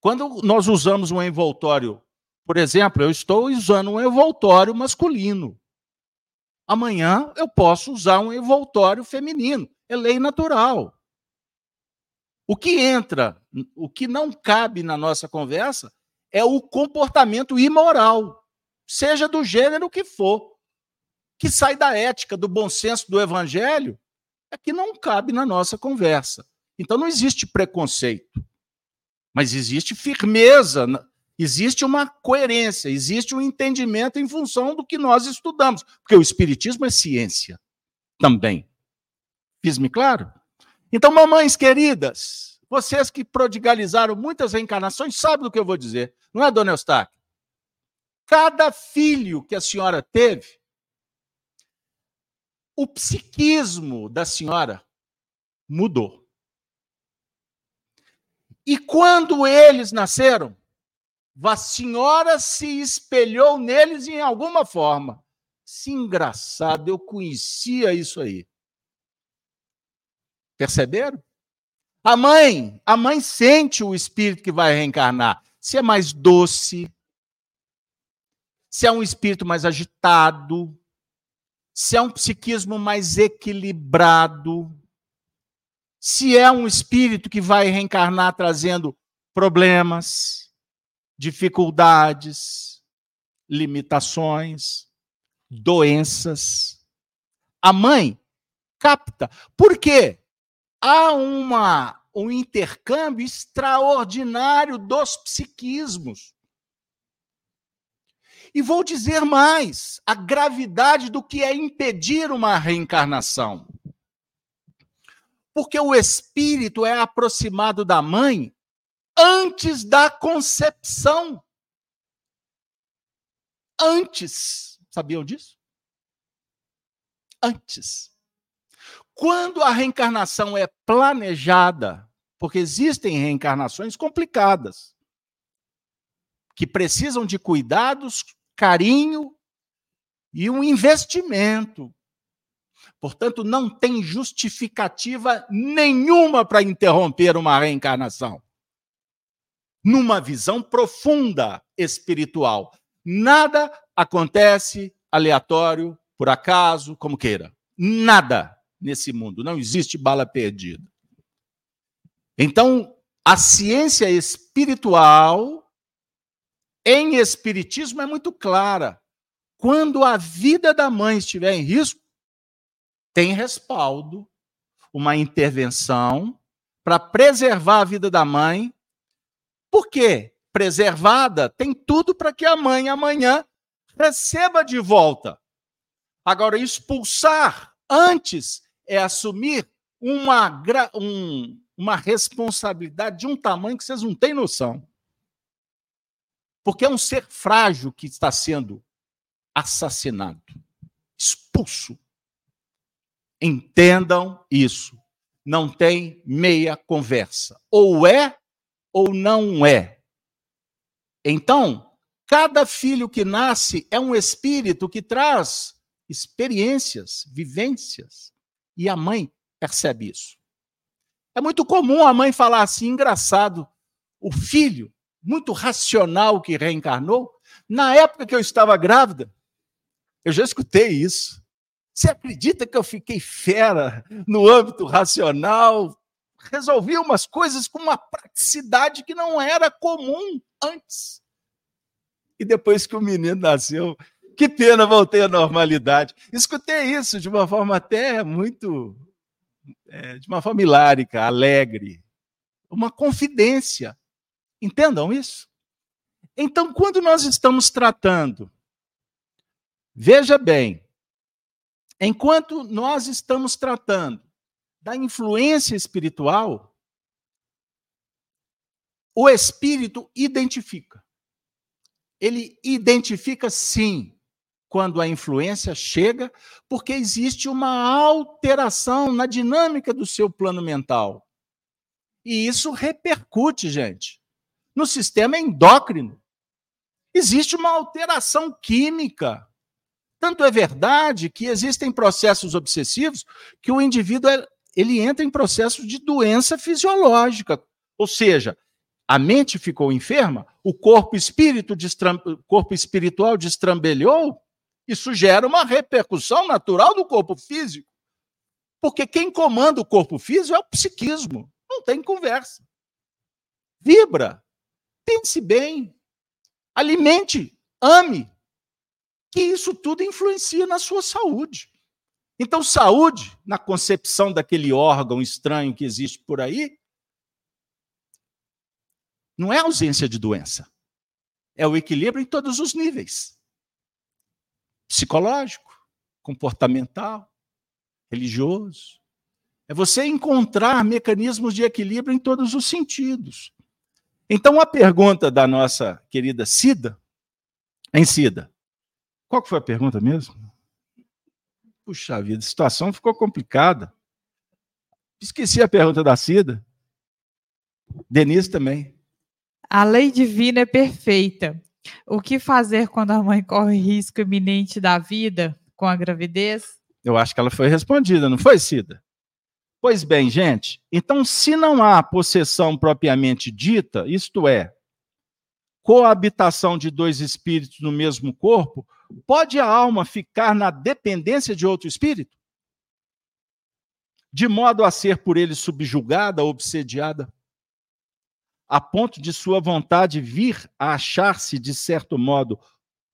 S2: Quando nós usamos um envoltório, por exemplo, eu estou usando um envoltório masculino. Amanhã eu posso usar um envoltório feminino. É lei natural. O que entra, o que não cabe na nossa conversa é o comportamento imoral, seja do gênero que for, que sai da ética, do bom senso do evangelho, é que não cabe na nossa conversa. Então não existe preconceito, mas existe firmeza, existe uma coerência, existe um entendimento em função do que nós estudamos, porque o espiritismo é ciência também. Fiz-me claro? Então, mamães queridas, vocês que prodigalizaram muitas reencarnações, sabem do que eu vou dizer, não é, dona Eustáquio? Cada filho que a senhora teve, o psiquismo da senhora mudou. E quando eles nasceram, a senhora se espelhou neles em alguma forma. Se engraçado, eu conhecia isso aí. Perceberam? A mãe, a mãe sente o espírito que vai reencarnar. Se é mais doce, se é um espírito mais agitado, se é um psiquismo mais equilibrado, se é um espírito que vai reencarnar trazendo problemas, dificuldades, limitações, doenças. A mãe capta. Por quê? Há uma, um intercâmbio extraordinário dos psiquismos. E vou dizer mais: a gravidade do que é impedir uma reencarnação. Porque o espírito é aproximado da mãe antes da concepção. Antes. Sabiam disso? Antes. Quando a reencarnação é planejada, porque existem reencarnações complicadas, que precisam de cuidados, carinho e um investimento. Portanto, não tem justificativa nenhuma para interromper uma reencarnação. Numa visão profunda espiritual, nada acontece aleatório, por acaso, como queira. Nada nesse mundo, não existe bala perdida. Então, a ciência espiritual em espiritismo é muito clara. Quando a vida da mãe estiver em risco, tem respaldo, uma intervenção para preservar a vida da mãe. Por quê? Preservada tem tudo para que a mãe amanhã receba de volta. Agora, expulsar antes é assumir uma, um, uma responsabilidade de um tamanho que vocês não têm noção. Porque é um ser frágil que está sendo assassinado, expulso. Entendam isso. Não tem meia conversa. Ou é ou não é. Então, cada filho que nasce é um espírito que traz experiências, vivências. E a mãe percebe isso. É muito comum a mãe falar assim, engraçado, o filho, muito racional que reencarnou, na época que eu estava grávida, eu já escutei isso. Você acredita que eu fiquei fera no âmbito racional? Resolvi umas coisas com uma praticidade que não era comum antes. E depois que o menino nasceu, que pena, voltei à normalidade. Escutei isso de uma forma até muito. É, de uma forma hilárica, alegre. Uma confidência. Entendam isso? Então, quando nós estamos tratando, veja bem, enquanto nós estamos tratando da influência espiritual, o espírito identifica. Ele identifica sim quando a influência chega, porque existe uma alteração na dinâmica do seu plano mental. E isso repercute, gente, no sistema endócrino. Existe uma alteração química Tanto é verdade que existem processos obsessivos que o indivíduo é, ele entra em processo de doença fisiológica, ou seja, a mente ficou enferma, o corpo, espírito corpo espiritual destrambelhou, isso gera uma repercussão natural do corpo físico. Porque quem comanda o corpo físico é o psiquismo, não tem conversa. Vibra, pense bem, alimente, ame, que isso tudo influencia na sua saúde. Então, saúde, na concepção daquele órgão estranho que existe por aí, não é ausência de doença. É o equilíbrio em todos os níveis: psicológico, comportamental, religioso. É você encontrar mecanismos de equilíbrio em todos os sentidos. Então, a pergunta da nossa querida Cida, em Cida, qual foi a pergunta mesmo? Puxa vida, a situação ficou complicada. Esqueci a pergunta da Cida. Denise também.
S1: A lei divina é perfeita. O que fazer quando a mãe corre risco iminente da vida com a gravidez?
S2: Eu acho que ela foi respondida, não foi, Cida? Pois bem, gente, então se não há possessão propriamente dita, isto é, coabitação de dois espíritos no mesmo corpo, Pode a alma ficar na dependência de outro espírito? De modo a ser por ele subjugada, obsediada? A ponto de sua vontade vir a achar-se, de certo modo,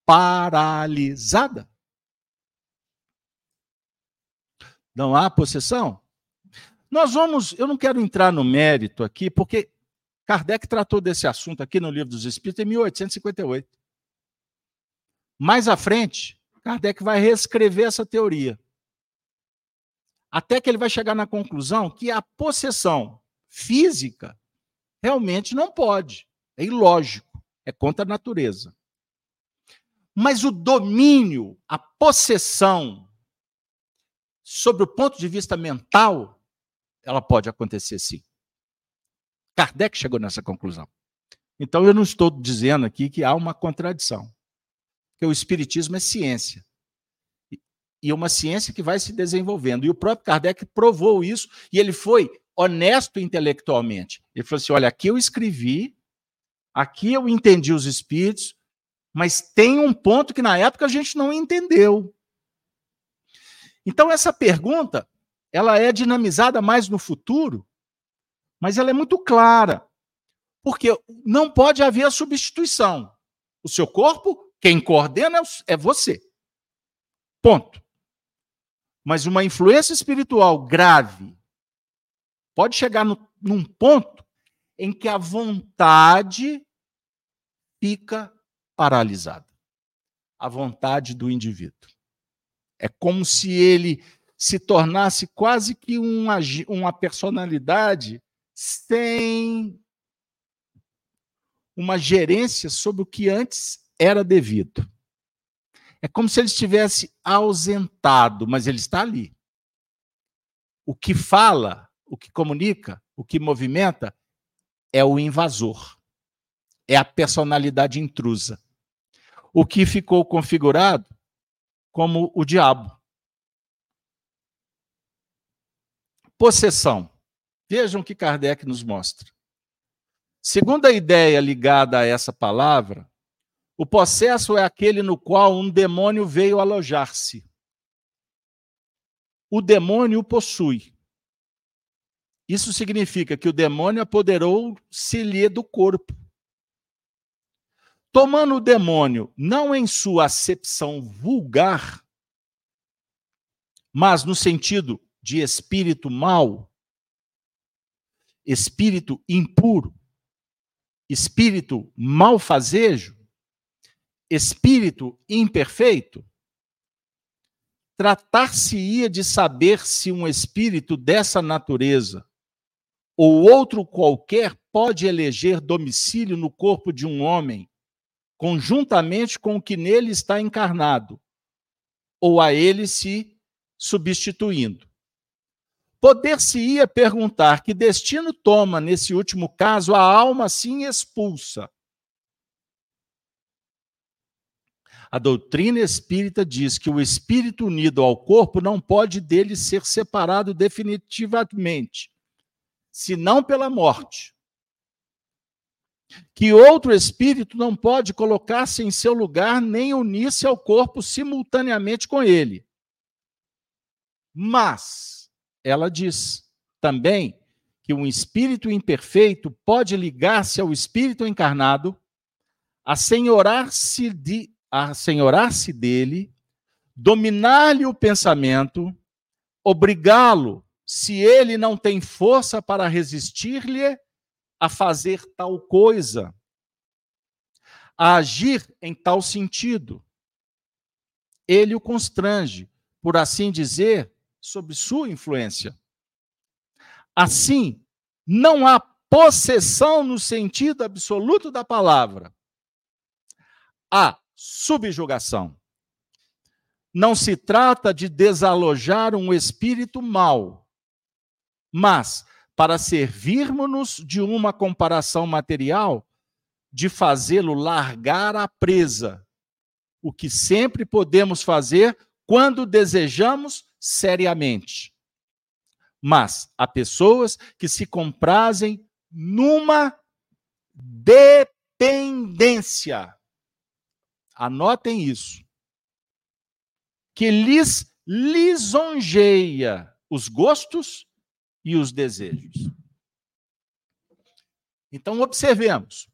S2: paralisada? Não há possessão? Nós vamos, eu não quero entrar no mérito aqui, porque Kardec tratou desse assunto aqui no Livro dos Espíritos em 1858. Mais à frente, Kardec vai reescrever essa teoria. Até que ele vai chegar na conclusão que a possessão física realmente não pode. É ilógico, é contra a natureza. Mas o domínio, a possessão, sobre o ponto de vista mental, ela pode acontecer sim. Kardec chegou nessa conclusão. Então eu não estou dizendo aqui que há uma contradição que o Espiritismo é ciência. E é uma ciência que vai se desenvolvendo. E o próprio Kardec provou isso, e ele foi honesto intelectualmente. Ele falou assim: olha, aqui eu escrevi, aqui eu entendi os espíritos, mas tem um ponto que na época a gente não entendeu. Então, essa pergunta, ela é dinamizada mais no futuro, mas ela é muito clara. Porque não pode haver a substituição. O seu corpo quem coordena é você. Ponto. Mas uma influência espiritual grave pode chegar no, num ponto em que a vontade fica paralisada. A vontade do indivíduo. É como se ele se tornasse quase que uma, uma personalidade sem uma gerência sobre o que antes era devido. É como se ele estivesse ausentado, mas ele está ali. O que fala, o que comunica, o que movimenta é o invasor. É a personalidade intrusa. O que ficou configurado como o diabo. Possessão. Vejam o que Kardec nos mostra. Segunda ideia ligada a essa palavra o possesso é aquele no qual um demônio veio alojar-se. O demônio o possui. Isso significa que o demônio apoderou-se-lhe do corpo. Tomando o demônio, não em sua acepção vulgar, mas no sentido de espírito mau, espírito impuro, espírito malfazejo, espírito imperfeito? Tratar-se-ia de saber se um espírito dessa natureza ou outro qualquer pode eleger domicílio no corpo de um homem, conjuntamente com o que nele está encarnado, ou a ele se substituindo. Poder-se-ia perguntar que destino toma, nesse último caso, a alma assim expulsa, A doutrina espírita diz que o espírito unido ao corpo não pode dele ser separado definitivamente, senão pela morte. Que outro espírito não pode colocar-se em seu lugar nem unir-se ao corpo simultaneamente com ele. Mas, ela diz também que um espírito imperfeito pode ligar-se ao espírito encarnado, assenhorar-se de, assenhorar-se dele, dominar-lhe o pensamento, obrigá-lo, se ele não tem força para resistir-lhe, a fazer tal coisa, a agir em tal sentido. Ele o constrange, por assim dizer, sob sua influência. Assim, não há possessão no sentido absoluto da palavra. Há subjugação. Não se trata de desalojar um espírito mau, mas para servirmos-nos de uma comparação material, de fazê-lo largar a presa, o que sempre podemos fazer quando desejamos seriamente. Mas há pessoas que se comprazem numa dependência. Anotem isso. Que lhes lisonjeia os gostos e os desejos. Então, observemos.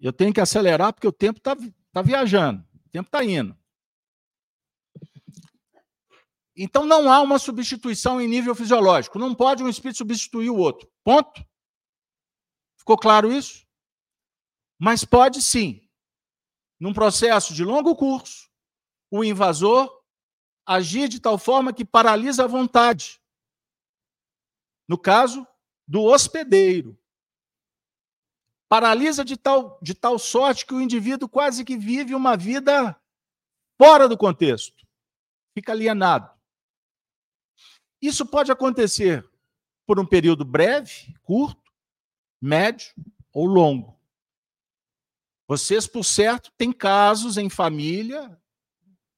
S2: Eu tenho que acelerar porque o tempo está tá viajando, o tempo está indo. Então não há uma substituição em nível fisiológico. Não pode um espírito substituir o outro. Ponto. Ficou claro isso? Mas pode sim, num processo de longo curso, o invasor agir de tal forma que paralisa a vontade. No caso do hospedeiro. Paralisa de tal, de tal sorte que o indivíduo quase que vive uma vida fora do contexto. Fica alienado. Isso pode acontecer por um período breve, curto, médio ou longo. Vocês, por certo, têm casos em família,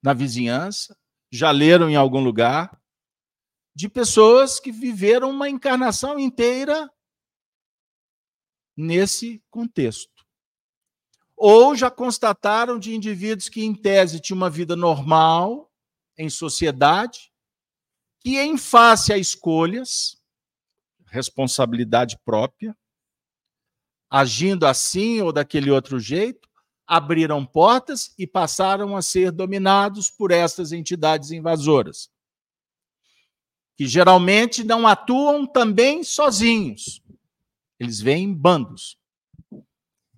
S2: na vizinhança, já leram em algum lugar, de pessoas que viveram uma encarnação inteira nesse contexto. Ou já constataram de indivíduos que, em tese, tinham uma vida normal em sociedade, que, em face a escolhas, responsabilidade própria, agindo assim ou daquele outro jeito, abriram portas e passaram a ser dominados por estas entidades invasoras, que geralmente não atuam também sozinhos, eles vêm em bandos.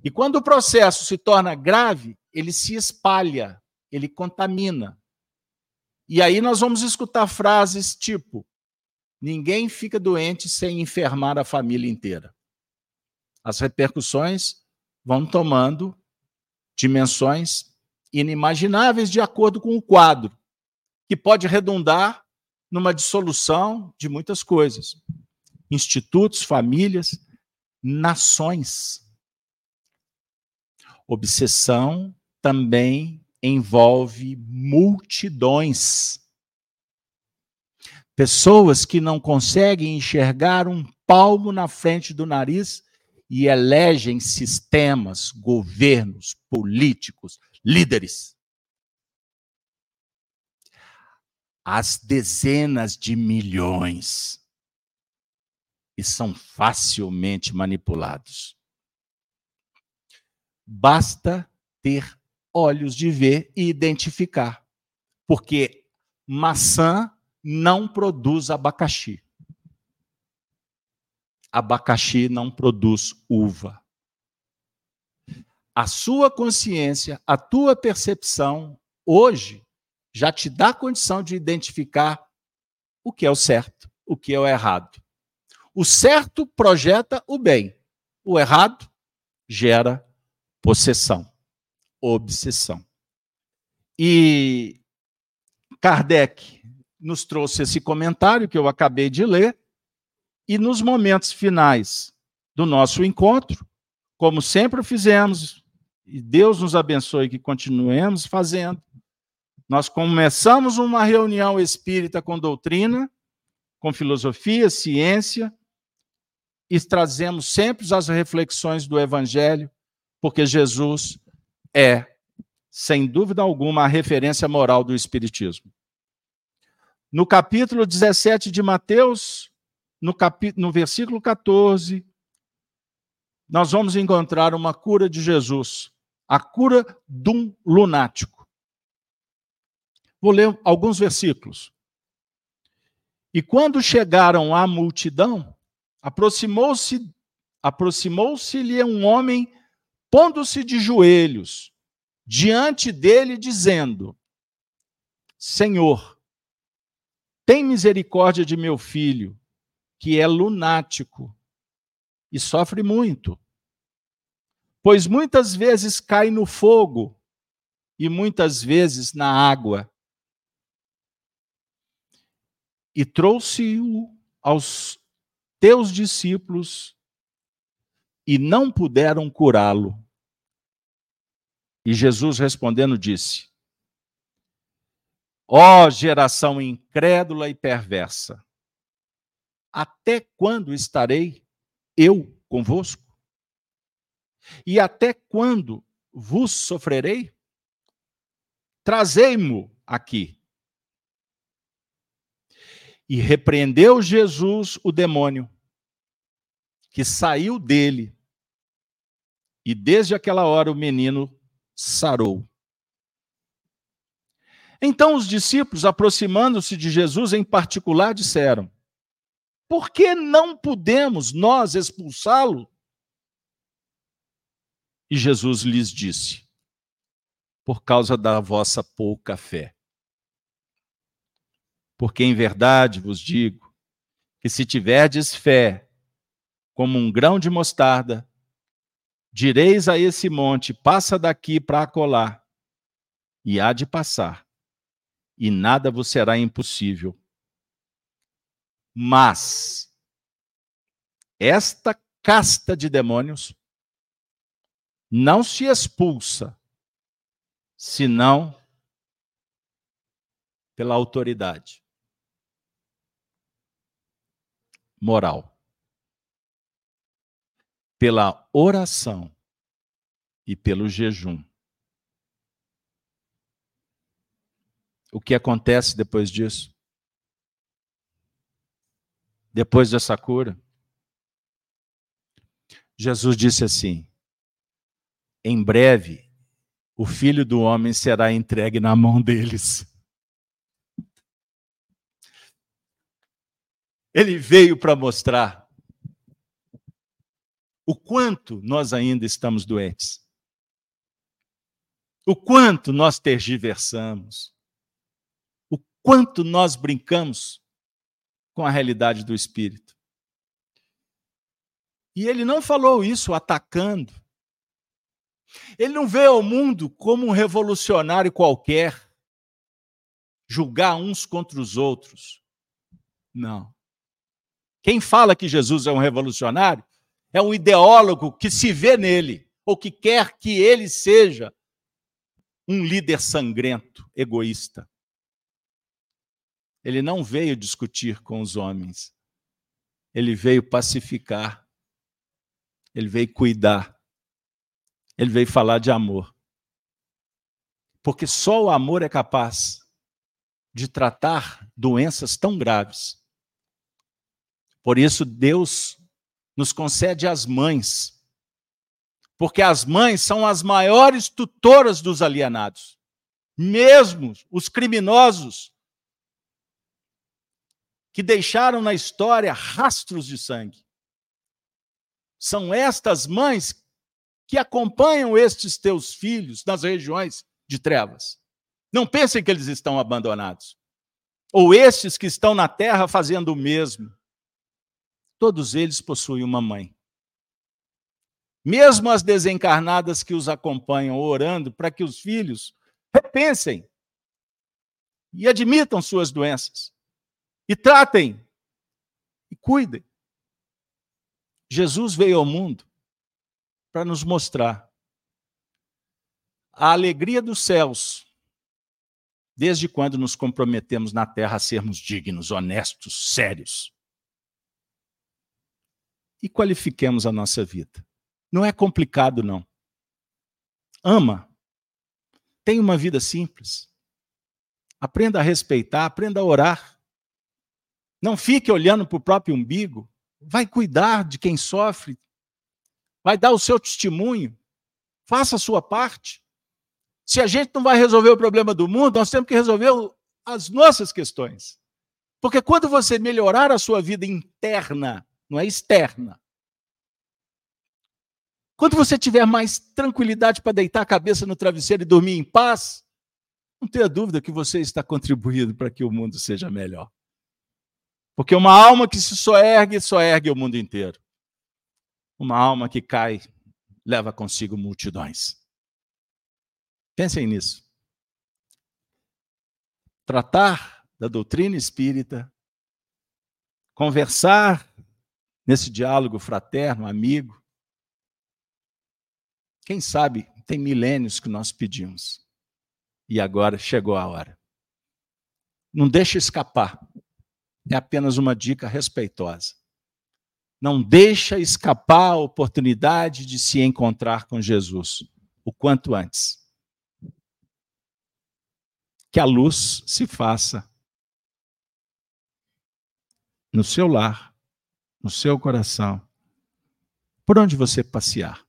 S2: E quando o processo se torna grave, ele se espalha, ele contamina. E aí nós vamos escutar frases tipo: ninguém fica doente sem enfermar a família inteira. As repercussões vão tomando dimensões inimagináveis de acordo com o quadro, que pode redundar numa dissolução de muitas coisas. Institutos, famílias, nações. Obsessão também envolve multidões. Pessoas que não conseguem enxergar um palmo na frente do nariz e elegem sistemas, governos, políticos, líderes. As dezenas de milhões e são facilmente manipulados. Basta ter olhos de ver e identificar. Porque maçã não produz abacaxi. Abacaxi não produz uva. A sua consciência, a tua percepção, hoje, já te dá condição de identificar o que é o certo, o que é o errado. O certo projeta o bem, o errado gera possessão obsessão. E Kardec nos trouxe esse comentário que eu acabei de ler, e nos momentos finais do nosso encontro, como sempre fizemos, e Deus nos abençoe que continuemos fazendo. Nós começamos uma reunião espírita com doutrina, com filosofia, ciência, e trazemos sempre as reflexões do Evangelho, porque Jesus é, sem dúvida alguma, a referência moral do Espiritismo. No capítulo 17 de Mateus, no, no versículo 14, nós vamos encontrar uma cura de Jesus, a cura de um lunático. Vou ler alguns versículos. E quando chegaram à multidão, aproximou-se aproximou-se-lhe um homem pondo-se de joelhos diante dele dizendo: Senhor, tem misericórdia de meu filho, que é lunático e sofre muito. Pois muitas vezes cai no fogo e muitas vezes na água. E trouxe-o aos teus discípulos e não puderam curá-lo. E Jesus respondendo disse: Ó oh, geração incrédula e perversa, até quando estarei eu convosco? E até quando vos sofrerei? Trazei-mo aqui. E repreendeu Jesus o demônio, que saiu dele. E desde aquela hora o menino sarou. Então os discípulos, aproximando-se de Jesus em particular, disseram: por que não podemos nós expulsá-lo? E Jesus lhes disse: Por causa da vossa pouca fé. Porque em verdade vos digo que se tiverdes fé como um grão de mostarda, direis a esse monte: passa daqui para acolá, e há de passar, e nada vos será impossível. Mas esta casta de demônios não se expulsa senão pela autoridade moral, pela oração e pelo jejum. O que acontece depois disso? depois dessa cura? Jesus disse assim: Em breve, o filho do homem será entregue na mão deles. Ele veio para mostrar o quanto nós ainda estamos doentes, o quanto nós tergiversamos, o quanto nós brincamos com a realidade do espírito. E ele não falou isso atacando. Ele não veio ao mundo como um revolucionário qualquer, julgar uns contra os outros. Não. Quem fala que Jesus é um revolucionário é um ideólogo que se vê nele, ou que quer que ele seja um líder sangrento, egoísta. Ele não veio discutir com os homens. Ele veio pacificar. Ele veio cuidar. Ele veio falar de amor. Porque só o amor é capaz de tratar doenças tão graves. Por isso, Deus nos concede as mães. Porque as mães são as maiores tutoras dos alienados. Mesmo os criminosos que deixaram na história rastros de sangue. São estas mães que acompanham estes teus filhos nas regiões de trevas. Não pensem que eles estão abandonados. Ou estes que estão na terra fazendo o mesmo. Todos eles possuem uma mãe. Mesmo as desencarnadas que os acompanham orando para que os filhos repensem e admitam suas doenças. E tratem. E cuidem. Jesus veio ao mundo para nos mostrar a alegria dos céus, desde quando nos comprometemos na terra a sermos dignos, honestos, sérios. E qualifiquemos a nossa vida. Não é complicado, não. Ama. Tenha uma vida simples. Aprenda a respeitar, aprenda a orar. Não fique olhando para o próprio umbigo. Vai cuidar de quem sofre. Vai dar o seu testemunho. Faça a sua parte. Se a gente não vai resolver o problema do mundo, nós temos que resolver as nossas questões. Porque quando você melhorar a sua vida interna, não é externa, quando você tiver mais tranquilidade para deitar a cabeça no travesseiro e dormir em paz, não tenha dúvida que você está contribuindo para que o mundo seja melhor. Porque uma alma que se só ergue, só ergue o mundo inteiro. Uma alma que cai, leva consigo multidões. Pensem nisso. Tratar da doutrina espírita, conversar nesse diálogo fraterno, amigo. Quem sabe tem milênios que nós pedimos. E agora chegou a hora. Não deixe escapar. É apenas uma dica respeitosa. Não deixa escapar a oportunidade de se encontrar com Jesus o quanto antes que a luz se faça no seu lar, no seu coração, por onde você passear.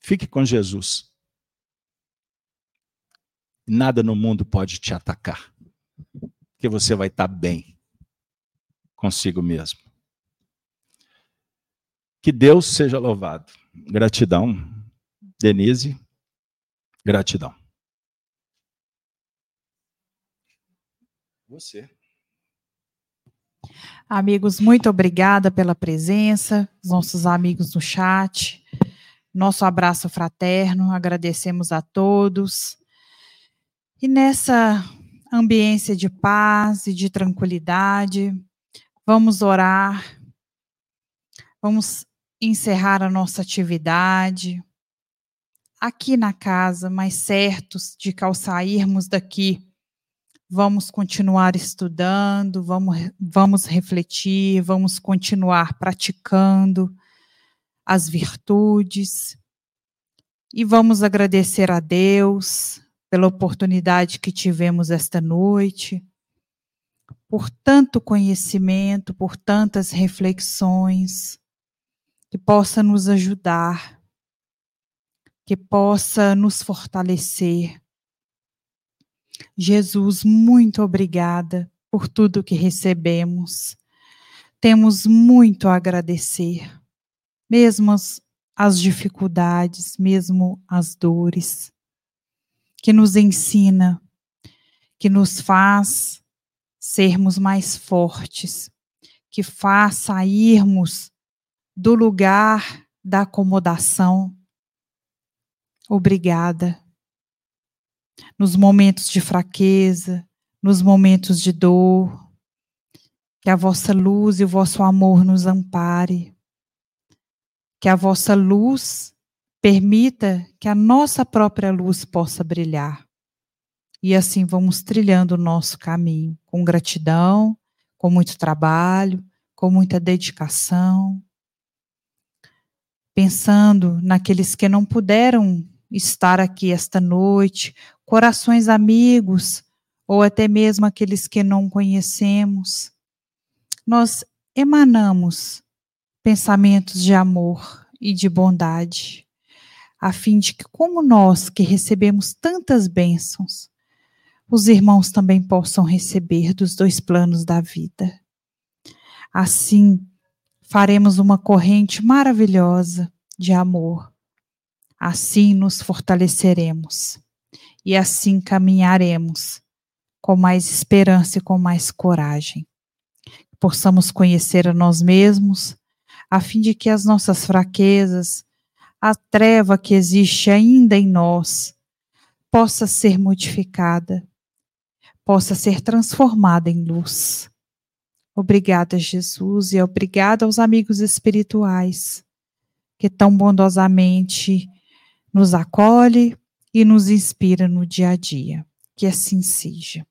S2: Fique com Jesus. Nada no mundo pode te atacar, porque você vai estar bem consigo mesmo. Que Deus seja louvado. Gratidão, Denise. Gratidão. Você.
S1: Amigos, muito obrigada pela presença, os nossos amigos no chat. Nosso abraço fraterno, agradecemos a todos. E nessa ambiência de paz e de tranquilidade, vamos orar, vamos encerrar a nossa atividade aqui na casa, mas certos de que ao sairmos daqui, vamos continuar estudando, vamos, vamos refletir, vamos continuar praticando as virtudes. E vamos agradecer a Deus pela oportunidade que tivemos esta noite, por tanto conhecimento, por tantas reflexões, que possa nos ajudar, que possa nos fortalecer Jesus, muito obrigada por tudo que recebemos. Temos muito a agradecer, mesmo as, as dificuldades, mesmo as dores, que nos ensina, que nos faz sermos mais fortes, que faz sairmos do lugar da acomodação. Obrigada nos momentos de fraqueza, nos momentos de dor. Que a vossa luz e o vosso amor nos ampare. Que a vossa luz permita que a nossa própria luz possa brilhar. E assim vamos trilhando o nosso caminho com gratidão, com muito trabalho, com muita dedicação, pensando naqueles que não puderam estar aqui esta noite, corações amigos, ou até mesmo aqueles que não conhecemos, nós emanamos pensamentos de amor e de bondade, a fim de que, como nós que recebemos tantas bênçãos, os irmãos também possam receber dos dois planos da vida. Assim, faremos uma corrente maravilhosa de amor. Assim nos fortaleceremos e assim caminharemos com mais esperança e com mais coragem. Possamos conhecer a nós mesmos, a fim de que as nossas fraquezas, a treva que existe ainda em nós, possa ser modificada, possa ser transformada em luz. Obrigada, Jesus, e obrigada aos amigos espirituais que tão bondosamente nos acolhe e nos inspira no dia a dia. Que assim seja.